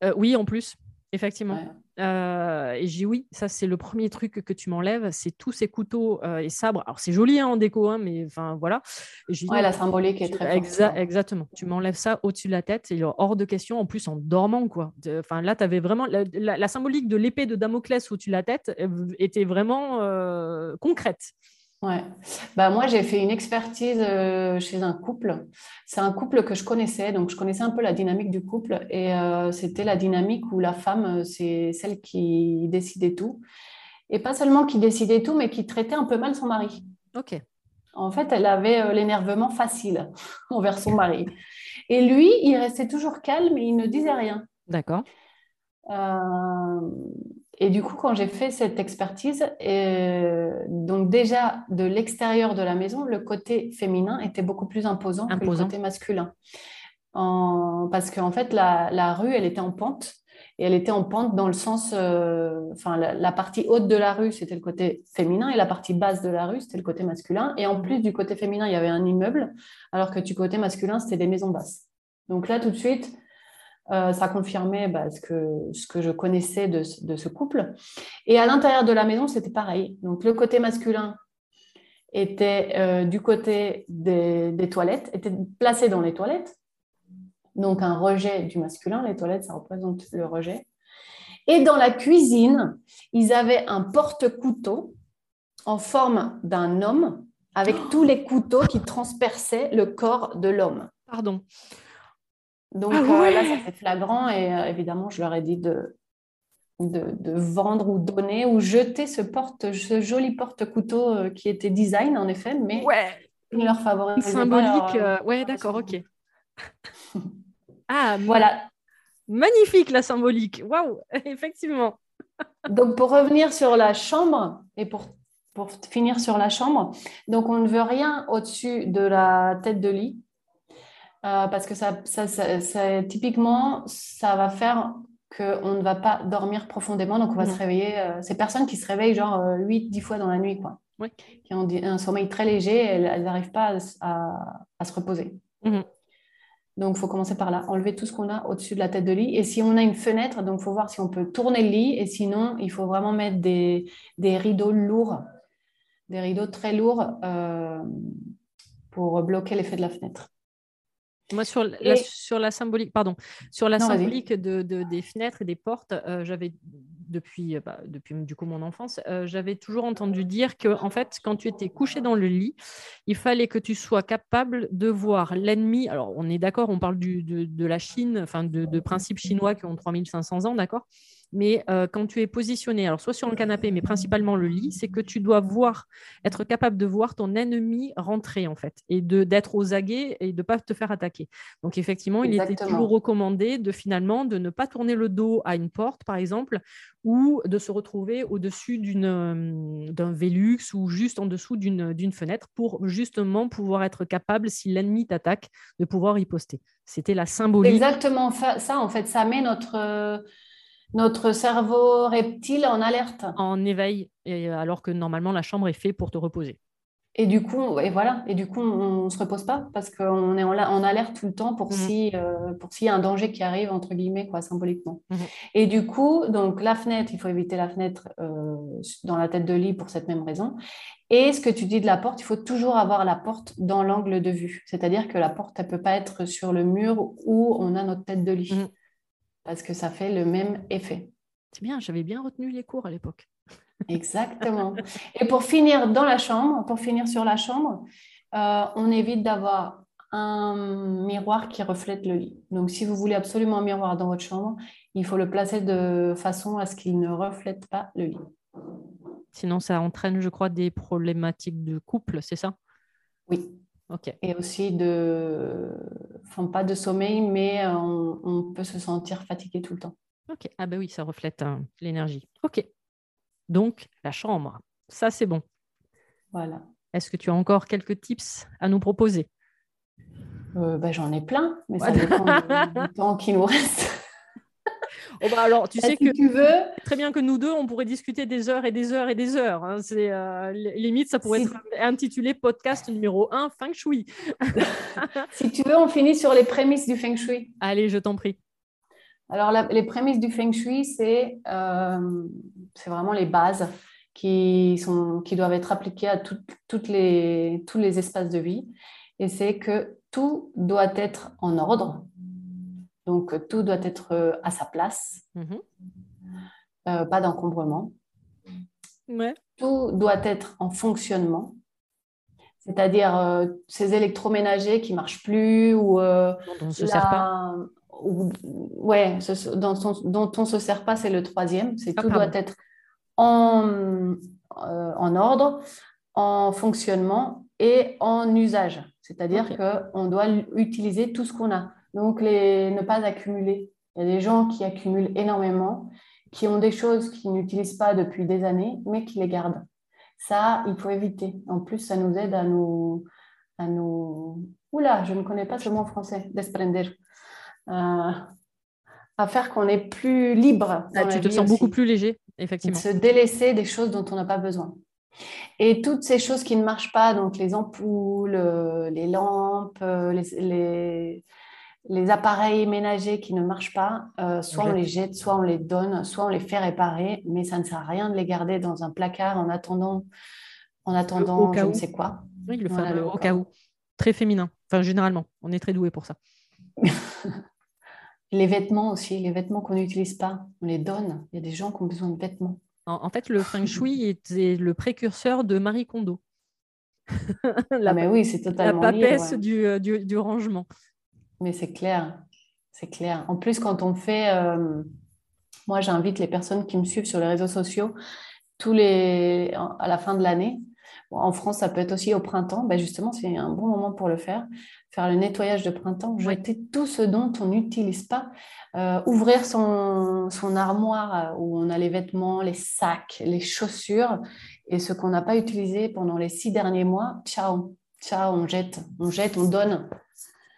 Euh, oui, en plus, effectivement. Ouais. Euh, et j'ai dit oui, ça c'est le premier truc que tu m'enlèves, c'est tous ces couteaux et sabres. Alors c'est joli hein, en déco, hein, mais enfin voilà. Et dit, Ouais, la symbolique est très exa- exactement. Tu m'enlèves ça au-dessus de la tête, c'est hors de question. En plus en dormant quoi. Enfin là, tu avais vraiment la, la- la symbolique de l'épée de Damoclès au-dessus de la tête était vraiment concrète. Ouais. Bah, moi, j'ai fait une expertise euh, chez un couple. C'est un couple que je connaissais, donc je connaissais un peu la dynamique du couple. Et euh, c'était la dynamique où la femme, euh, c'est celle qui décidait tout. Et pas seulement qui décidait tout, mais qui traitait un peu mal son mari. Ok. En fait, elle avait euh, l'énervement facile [laughs] envers son mari. Et lui, il restait toujours calme et il ne disait rien. D'accord. Euh, et du coup, quand j'ai fait cette expertise, euh, donc déjà de l'extérieur de la maison, le côté féminin était beaucoup plus imposant, que le côté masculin. En- parce qu'en fait, la, la rue, elle était en pente. Et elle était en pente dans le sens, euh, enfin, la, la partie haute de la rue, c'était le côté féminin, et la partie basse de la rue, c'était le côté masculin. Et en plus du côté féminin, il y avait un immeuble, alors que du côté masculin, c'était des maisons basses. Donc là, tout de suite, euh, ça confirmait bah, ce, que, ce que je connaissais de, de ce couple. Et à l'intérieur de la maison, c'était pareil. Donc le côté masculin était euh, du côté des, des toilettes, était placé dans les toilettes. Donc un rejet du masculin, les toilettes, ça représente le rejet. Et dans la cuisine, ils avaient un porte-couteau en forme d'un homme avec tous les couteaux qui transperçaient le corps de l'homme. Pardon. Donc Ah euh, là, ça fait flagrant et euh, évidemment, je leur ai dit de, de, de vendre ou donner ou jeter ce, porte, ce joli porte-couteau euh, qui était design en effet, mais Ouais. leur pas Symbolique. leur- ouais, d'accord, ok. [laughs] ah, Voilà. magnifique la symbolique. Waouh, [laughs] effectivement. Donc pour revenir sur la chambre et pour, pour finir sur la chambre, donc on ne veut rien au-dessus de la tête de lit euh, parce que ça, ça, ça- ça- typiquement, ça va faire qu'on ne va pas dormir profondément, donc on va se réveiller. euh, ces personnes qui se réveillent genre 8-10 fois dans la nuit, quoi. Oui. Qui ont un sommeil très léger, elles n'arrivent pas à, s- à- à se reposer. Mhm. Donc, il faut commencer par là, enlever tout ce qu'on a au-dessus de la tête de lit. Et si on a une fenêtre, donc il faut voir si on peut tourner le lit. Et sinon, il faut vraiment mettre des, des rideaux lourds, des rideaux très lourds euh, pour bloquer l'effet de la fenêtre. Moi, sur la, Et- sur la symbolique, pardon, sur la Non, symbolique de, de- des fenêtres et des portes, euh, j'avais depuis, euh, bah, depuis du coup mon enfance, euh, j'avais toujours entendu dire que en fait, quand tu étais couché dans le lit, il fallait que tu sois capable de voir l'ennemi. Alors, on est d'accord, on parle du, de, de la Chine, enfin de, de principes chinois qui ont 3500 ans, d'accord? Mais euh, quand tu es positionné, alors soit sur le canapé, mais principalement le lit, c'est que tu dois voir, être capable de voir ton ennemi rentrer en fait, et de d'être aux aguets et de ne pas te faire attaquer. Donc effectivement, il était toujours recommandé de finalement de ne pas tourner le dos à une porte, par exemple, ou de se retrouver au-dessus euh, d'un Velux ou juste en dessous d'une, fenêtre pour justement pouvoir être capable, si l'ennemi t'attaque, de pouvoir y poster. C'était la symbolique. Exactement ça, en fait, ça met notre, notre cerveau reptile en alerte. en éveil, et, euh, alors que normalement la chambre est faite pour te reposer. Et du coup, et voilà, et du coup, on ne se repose pas parce qu'on est en, alerte tout le temps pour Mhm. si, euh, pour s'il y a un danger qui arrive, entre guillemets, quoi, symboliquement. Mhm. Et du coup, donc la fenêtre, il faut éviter la fenêtre euh, dans la tête de lit pour cette même raison. Et ce que tu dis de la porte, il faut toujours avoir la porte dans l'angle de vue. C'est-à-dire que la porte, elle ne peut pas être sur le mur où on a notre tête de lit. Mhm. Parce que ça fait le même effet. C'est bien, j'avais bien retenu les cours à l'époque. [laughs] Exactement. Et pour finir dans la chambre, pour finir sur la chambre, euh, on évite d'avoir un miroir qui reflète le lit. Donc, si vous voulez absolument un miroir dans votre chambre, il faut le placer de façon à ce qu'il ne reflète pas le lit. Sinon, ça entraîne, je crois, des problématiques de couple, c'est ça? Oui. Et aussi de, enfin pas de sommeil, mais euh, on, peut se sentir fatigué tout le temps. Ok. Ah ben oui, ça reflète hein, l'énergie. Ok. Donc la chambre, ça c'est bon. Voilà. Est-ce que tu as encore quelques tips à nous proposer? Euh, ben, J'en ai plein, mais ça dépend du [laughs] temps qui nous reste. Oh, bah, alors, tu sais que tu veux. très bien que nous deux, on pourrait discuter des heures et des heures et des heures. Hein. C'est euh, limite, ça pourrait être intitulé podcast numéro 1 Feng Shui. [laughs] si tu veux, on finit sur les prémices du Feng Shui. Allez, je t'en prie. Alors, les prémices du Feng Shui, c'est euh, vraiment les bases qui, sont, qui doivent être appliquées à toutes les, tous les espaces de vie. Et c'est que tout doit être en ordre, donc, tout doit être euh, à sa place, mhm. euh, pas d'encombrement. Tout doit être en fonctionnement, c'est-à-dire euh, ces électroménagers qui ne marchent plus ou dont on ne se sert pas. ouais, dont, on, ne se sert pas, c'est le troisième. C'est ah, tout doit être en, en ordre, en fonctionnement et en usage. C'est-à-dire qu'on doit utiliser tout ce qu'on a. Donc, les, ne pas accumuler. Il y a des gens qui accumulent énormément, qui ont des choses qu'ils n'utilisent pas depuis des années, mais qui les gardent. Ça, il faut éviter. En plus, ça nous aide à nous... À nous... Oula, je ne connais pas ce mot en français, desprender. Euh, à faire qu'on est plus libre. Ah, tu te sens beaucoup plus léger, effectivement. Se délaisser des choses dont on n'a pas besoin. Et toutes ces choses qui ne marchent pas, donc les ampoules, euh, les lampes, euh, les, les appareils ménagers qui ne marchent pas, euh, soit on les jette, soit on les donne, soit on les fait réparer, mais ça ne sert à rien de les garder dans un placard en attendant, en attendant je ne sais quoi. Oui, le fameux au cas où. Très féminin, enfin généralement, on est très doué pour ça. [laughs] les vêtements aussi, les vêtements qu'on n'utilise pas, on les donne. Il y a des gens qui ont besoin de vêtements. En, fait, le feng [laughs] shui était le précurseur de Marie Kondo. [laughs] la, ah, mais oui, c'est totalement la papesse du, du, du rangement. Mais c'est clair, c'est clair. En plus, quand on fait, euh, moi j'invite les personnes qui me suivent sur les réseaux sociaux tous les, à la fin de l'année. en France, ça peut être aussi au printemps. Ben justement, c'est un bon moment pour le faire. Faire le nettoyage de printemps, jeter tout ce dont on n'utilise pas, euh, ouvrir son, son, armoire où on a les vêtements, les sacs, les chaussures et ce qu'on n'a pas utilisé pendant les six derniers mois. Ciao, ciao, on jette, on jette, on donne.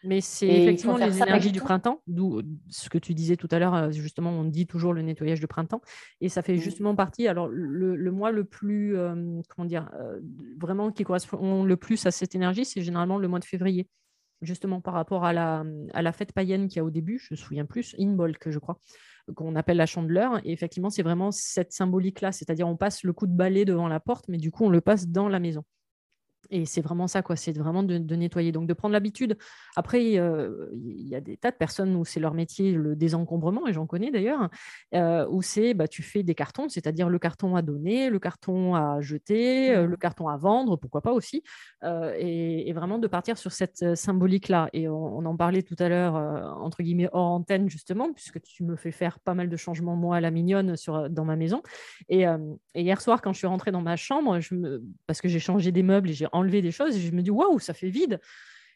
Mais c'est effectivement les énergies du printemps, d'où ce que tu disais tout à l'heure, euh, justement, on dit toujours le nettoyage de printemps. Et ça fait mmh. justement partie, alors le, mois le plus, euh, comment dire, euh, vraiment qui correspond le plus à cette énergie, c'est généralement le mois de février, justement par rapport à la, à la fête païenne qu'il y a au début, je me souviens plus, Inbolk, je crois, qu'on appelle la chandeleur. Et effectivement, c'est vraiment cette symbolique-là, c'est-à-dire on passe le coup de balai devant la porte, mais du coup, on le passe dans la maison. Et c'est vraiment ça, quoi. C'est vraiment de, nettoyer. Donc, de prendre l'habitude. Après, il y a des tas de personnes où c'est leur métier, le désencombrement, et j'en connais d'ailleurs, euh, où c'est, bah, tu fais des cartons, c'est-à-dire le carton à donner, le carton à jeter, euh, le carton à vendre, pourquoi pas aussi. Euh, et, vraiment de partir sur cette symbolique-là. Et on, en parlait tout à l'heure, entre guillemets, hors antenne, justement, puisque tu me fais faire pas mal de changements, moi, à la mignonne, sur, dans ma maison. Et, hier soir, quand je suis rentrée dans ma chambre, je me... parce que j'ai changé des meubles et j'ai enlever des choses et je me dis waouh, ça fait vide.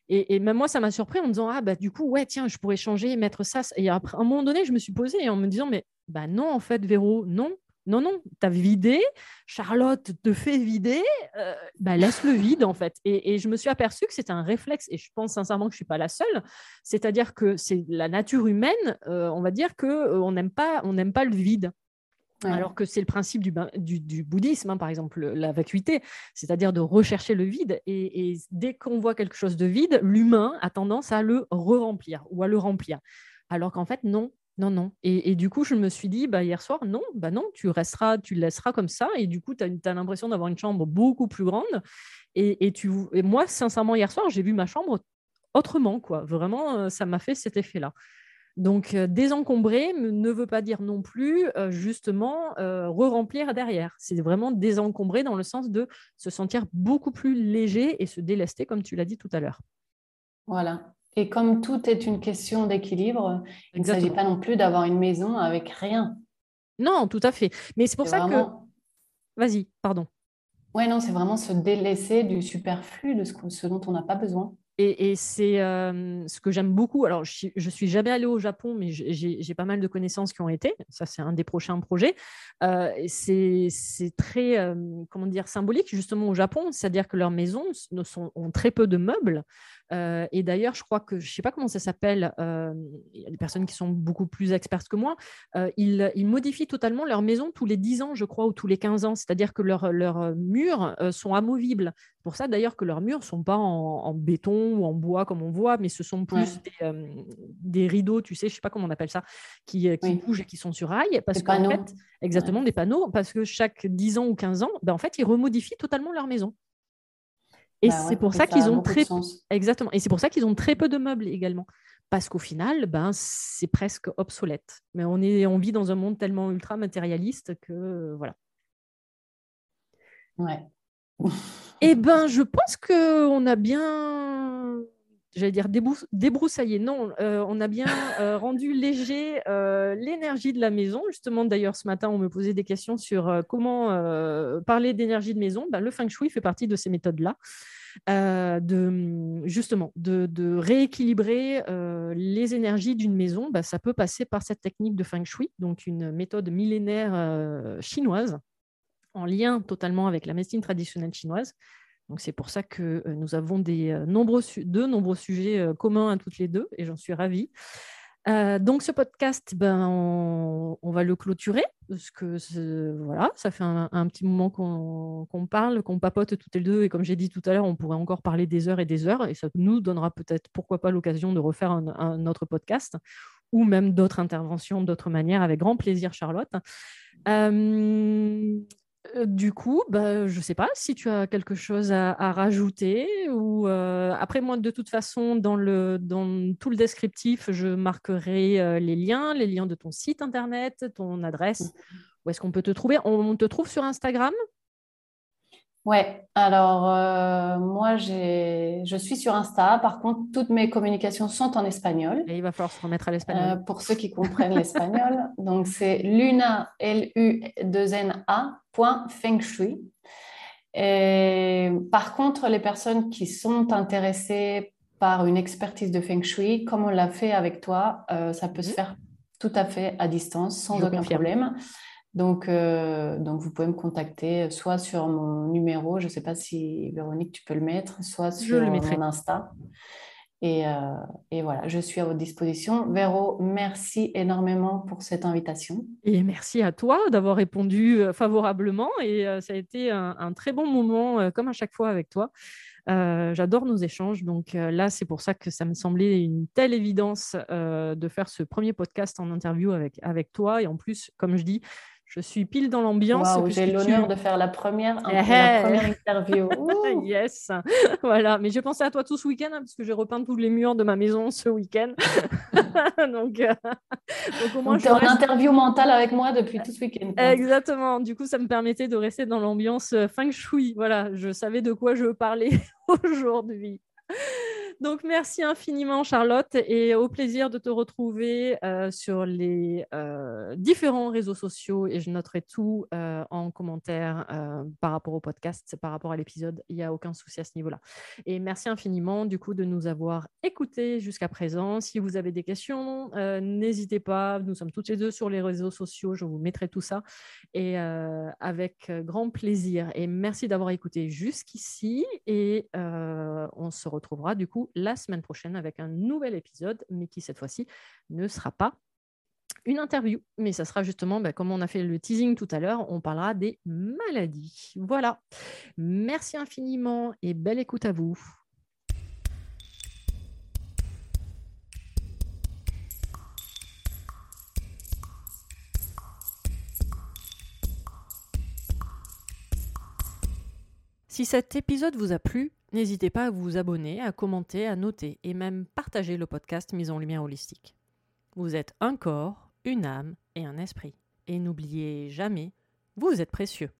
Et, même moi, ça m'a surpris en me disant ah bah du coup ouais tiens, je pourrais changer, mettre ça. Et après, à un moment donné, je me suis posée en me disant mais bah non en fait Véro, non. Non, non, tu as vidé, Charlotte te fait vider, euh, bah, laisse le vide en fait. Et, je me suis aperçue que c'était un réflexe, et je pense sincèrement que je suis pas la seule, c'est-à-dire que c'est la nature humaine, euh, on va dire qu'on euh, n'aime pas, on pas le vide. Alors que c'est le principe du, bouddhisme, hein, par exemple, la vacuité, c'est-à-dire de rechercher le vide. Et, dès qu'on voit quelque chose de vide, l'humain a tendance à le re-remplir ou à le remplir. Alors qu'en fait, non, non, non. Et, du coup, je me suis dit, bah, hier soir, non, bah non, tu resteras, tu le laisseras comme ça. Et du coup, tu as, l'impression d'avoir une chambre beaucoup plus grande. Et, tu, et moi, sincèrement, hier soir, j'ai vu ma chambre autrement, quoi. Vraiment, euh, ça m'a fait cet effet-là. Donc, euh, désencombrer ne veut pas dire non plus, euh, justement, euh, re-remplir derrière. C'est vraiment désencombrer dans le sens de se sentir beaucoup plus léger et se délester, comme tu l'as dit tout à l'heure. Voilà. Et comme tout est une question d'équilibre, il ne s'agit pas non plus d'avoir une maison avec rien. Non, tout à fait. Mais c'est pour ça que. Vas-y, pardon. Oui, non, c'est vraiment se délaisser du superflu, de ce dont on n'a pas besoin. Et, c'est euh, ce que j'aime beaucoup. Alors, je, ne suis jamais allée au Japon, mais j'ai pas mal de connaissances qui ont été. Ça, c'est un des prochains projets. Euh, c'est très, euh, comment dire, symbolique justement au Japon, c'est-à-dire que leurs maisons ont très peu de meubles. Euh, et d'ailleurs, je crois que, je ne sais pas comment ça s'appelle, euh, il y a des personnes qui sont beaucoup plus expertes que moi, euh, ils, modifient totalement leur maison tous les 10 ans, je crois, ou tous les 15 ans. C'est-à-dire que leurs murs sont amovibles. Pour ça d'ailleurs que leurs murs ne sont pas en, béton ou en bois comme on voit, mais ce sont plus des, rideaux, tu sais, je ne sais pas comment on appelle ça, qui, bougent et qui sont sur rail. Parce qu'en fait, exactement, des panneaux, parce que chaque 10 ans ou 15 ans, ben, en fait, ils remodifient totalement leur maison. Et bah c'est pour ça, qu'ils ont très exactement. Et c'est pour ça qu'ils ont très peu de meubles également, parce qu'au final, ben c'est presque obsolète. Mais on est, on vit dans un monde tellement ultra matérialiste que voilà. Ouais. Eh [laughs] ben, je pense que on a bien, j'allais dire débroussaillé. Non, euh, on a bien euh, [laughs] rendu léger euh, l'énergie de la maison. Justement, d'ailleurs, ce matin, on me posait des questions sur comment parler d'énergie de maison. Ben, le feng shui fait partie de ces méthodes-là. de justement de, rééquilibrer les énergies d'une maison, ben, ça peut passer par cette technique de feng shui, donc une méthode millénaire chinoise en lien totalement avec la médecine traditionnelle chinoise. Donc c'est pour ça que euh, nous avons euh, nombreux de nombreux sujets euh, communs à toutes les deux et j'en suis ravie. donc ce podcast, ben, on, va le clôturer parce que voilà, ça fait un, petit moment qu'on parle, qu'on papote toutes les deux et comme j'ai dit tout à l'heure, on pourrait encore parler des heures et des heures et ça nous donnera peut-être pourquoi pas l'occasion de refaire un, autre podcast ou même d'autres interventions d'autres manières avec grand plaisir Charlotte. Du coup, bah, je ne sais pas si tu as quelque chose à, rajouter ou euh, après moi de toute façon dans, le, dans tout le descriptif, je marquerai euh, les liens, les liens de ton site internet, ton adresse, mmh. où est-ce qu'on peut te trouver? On te trouve sur Instagram? Ouais, alors euh, moi je suis sur Insta. Par contre, toutes mes communications sont en espagnol. Et il va falloir se remettre à l'espagnol. Euh, pour ceux qui comprennent l'espagnol. [laughs] Donc c'est luna, l u 2 n a feng shui. Et, par contre, les personnes qui sont intéressées par une expertise de feng shui, comme on l'a fait avec toi, euh, ça peut se mhm. faire tout à fait à distance, sans aucun problème. Donc, euh, donc, vous pouvez me contacter soit sur mon numéro, je ne sais pas si Véronique, tu peux le mettre, soit sur mon Insta. Et, euh, et, voilà, je suis à votre disposition. Véro, merci énormément pour cette invitation. Et merci à toi d'avoir répondu euh, favorablement. Et ça a été un, très bon moment, comme à chaque fois avec toi. J'adore nos échanges. Donc là, c'est pour ça que ça me semblait une telle évidence de faire ce premier podcast en interview avec, avec toi. Et en plus, comme je dis, je suis pile dans l'ambiance. j'ai l'honneur de faire la première, la première interview. [laughs] yes, [laughs] voilà. Mais j'ai pensé à toi tout ce week-end hein, parce que j'ai repeint tous les murs de ma maison ce week-end. [laughs] donc, euh, donc, au moins, tu es en interview mentale avec moi depuis tout ce week-end. Exactement. Du coup, ça me permettait de rester dans l'ambiance euh, feng shui. Voilà, je savais de quoi je parlais aujourd'hui. Donc, merci infiniment, Charlotte, et au plaisir de te retrouver euh, sur les euh, différents réseaux sociaux. Et je noterai tout euh, en commentaire par rapport au podcast, par rapport à l'épisode. Il n'y a aucun souci à ce niveau-là. Et merci infiniment, du coup, de nous avoir écoutés jusqu'à présent. Si vous avez des questions, n'hésitez pas. Nous sommes toutes les deux sur les réseaux sociaux. Je vous mettrai tout ça. Et avec grand plaisir. Et merci d'avoir écouté jusqu'ici. Et on se retrouvera, du coup, la semaine prochaine avec un nouvel épisode, mais qui cette fois-ci ne sera pas une interview, mais ça sera justement, bah, comme on a fait le teasing tout à l'heure, on parlera des maladies. Voilà. Merci infiniment et belle écoute à vous. Si cet épisode vous a plu, N'hésitez pas à vous abonner, à commenter, à noter et même partager le podcast Mise en Lumière Holistique. Vous êtes un corps, une âme et un esprit. Et n'oubliez jamais, vous êtes précieux.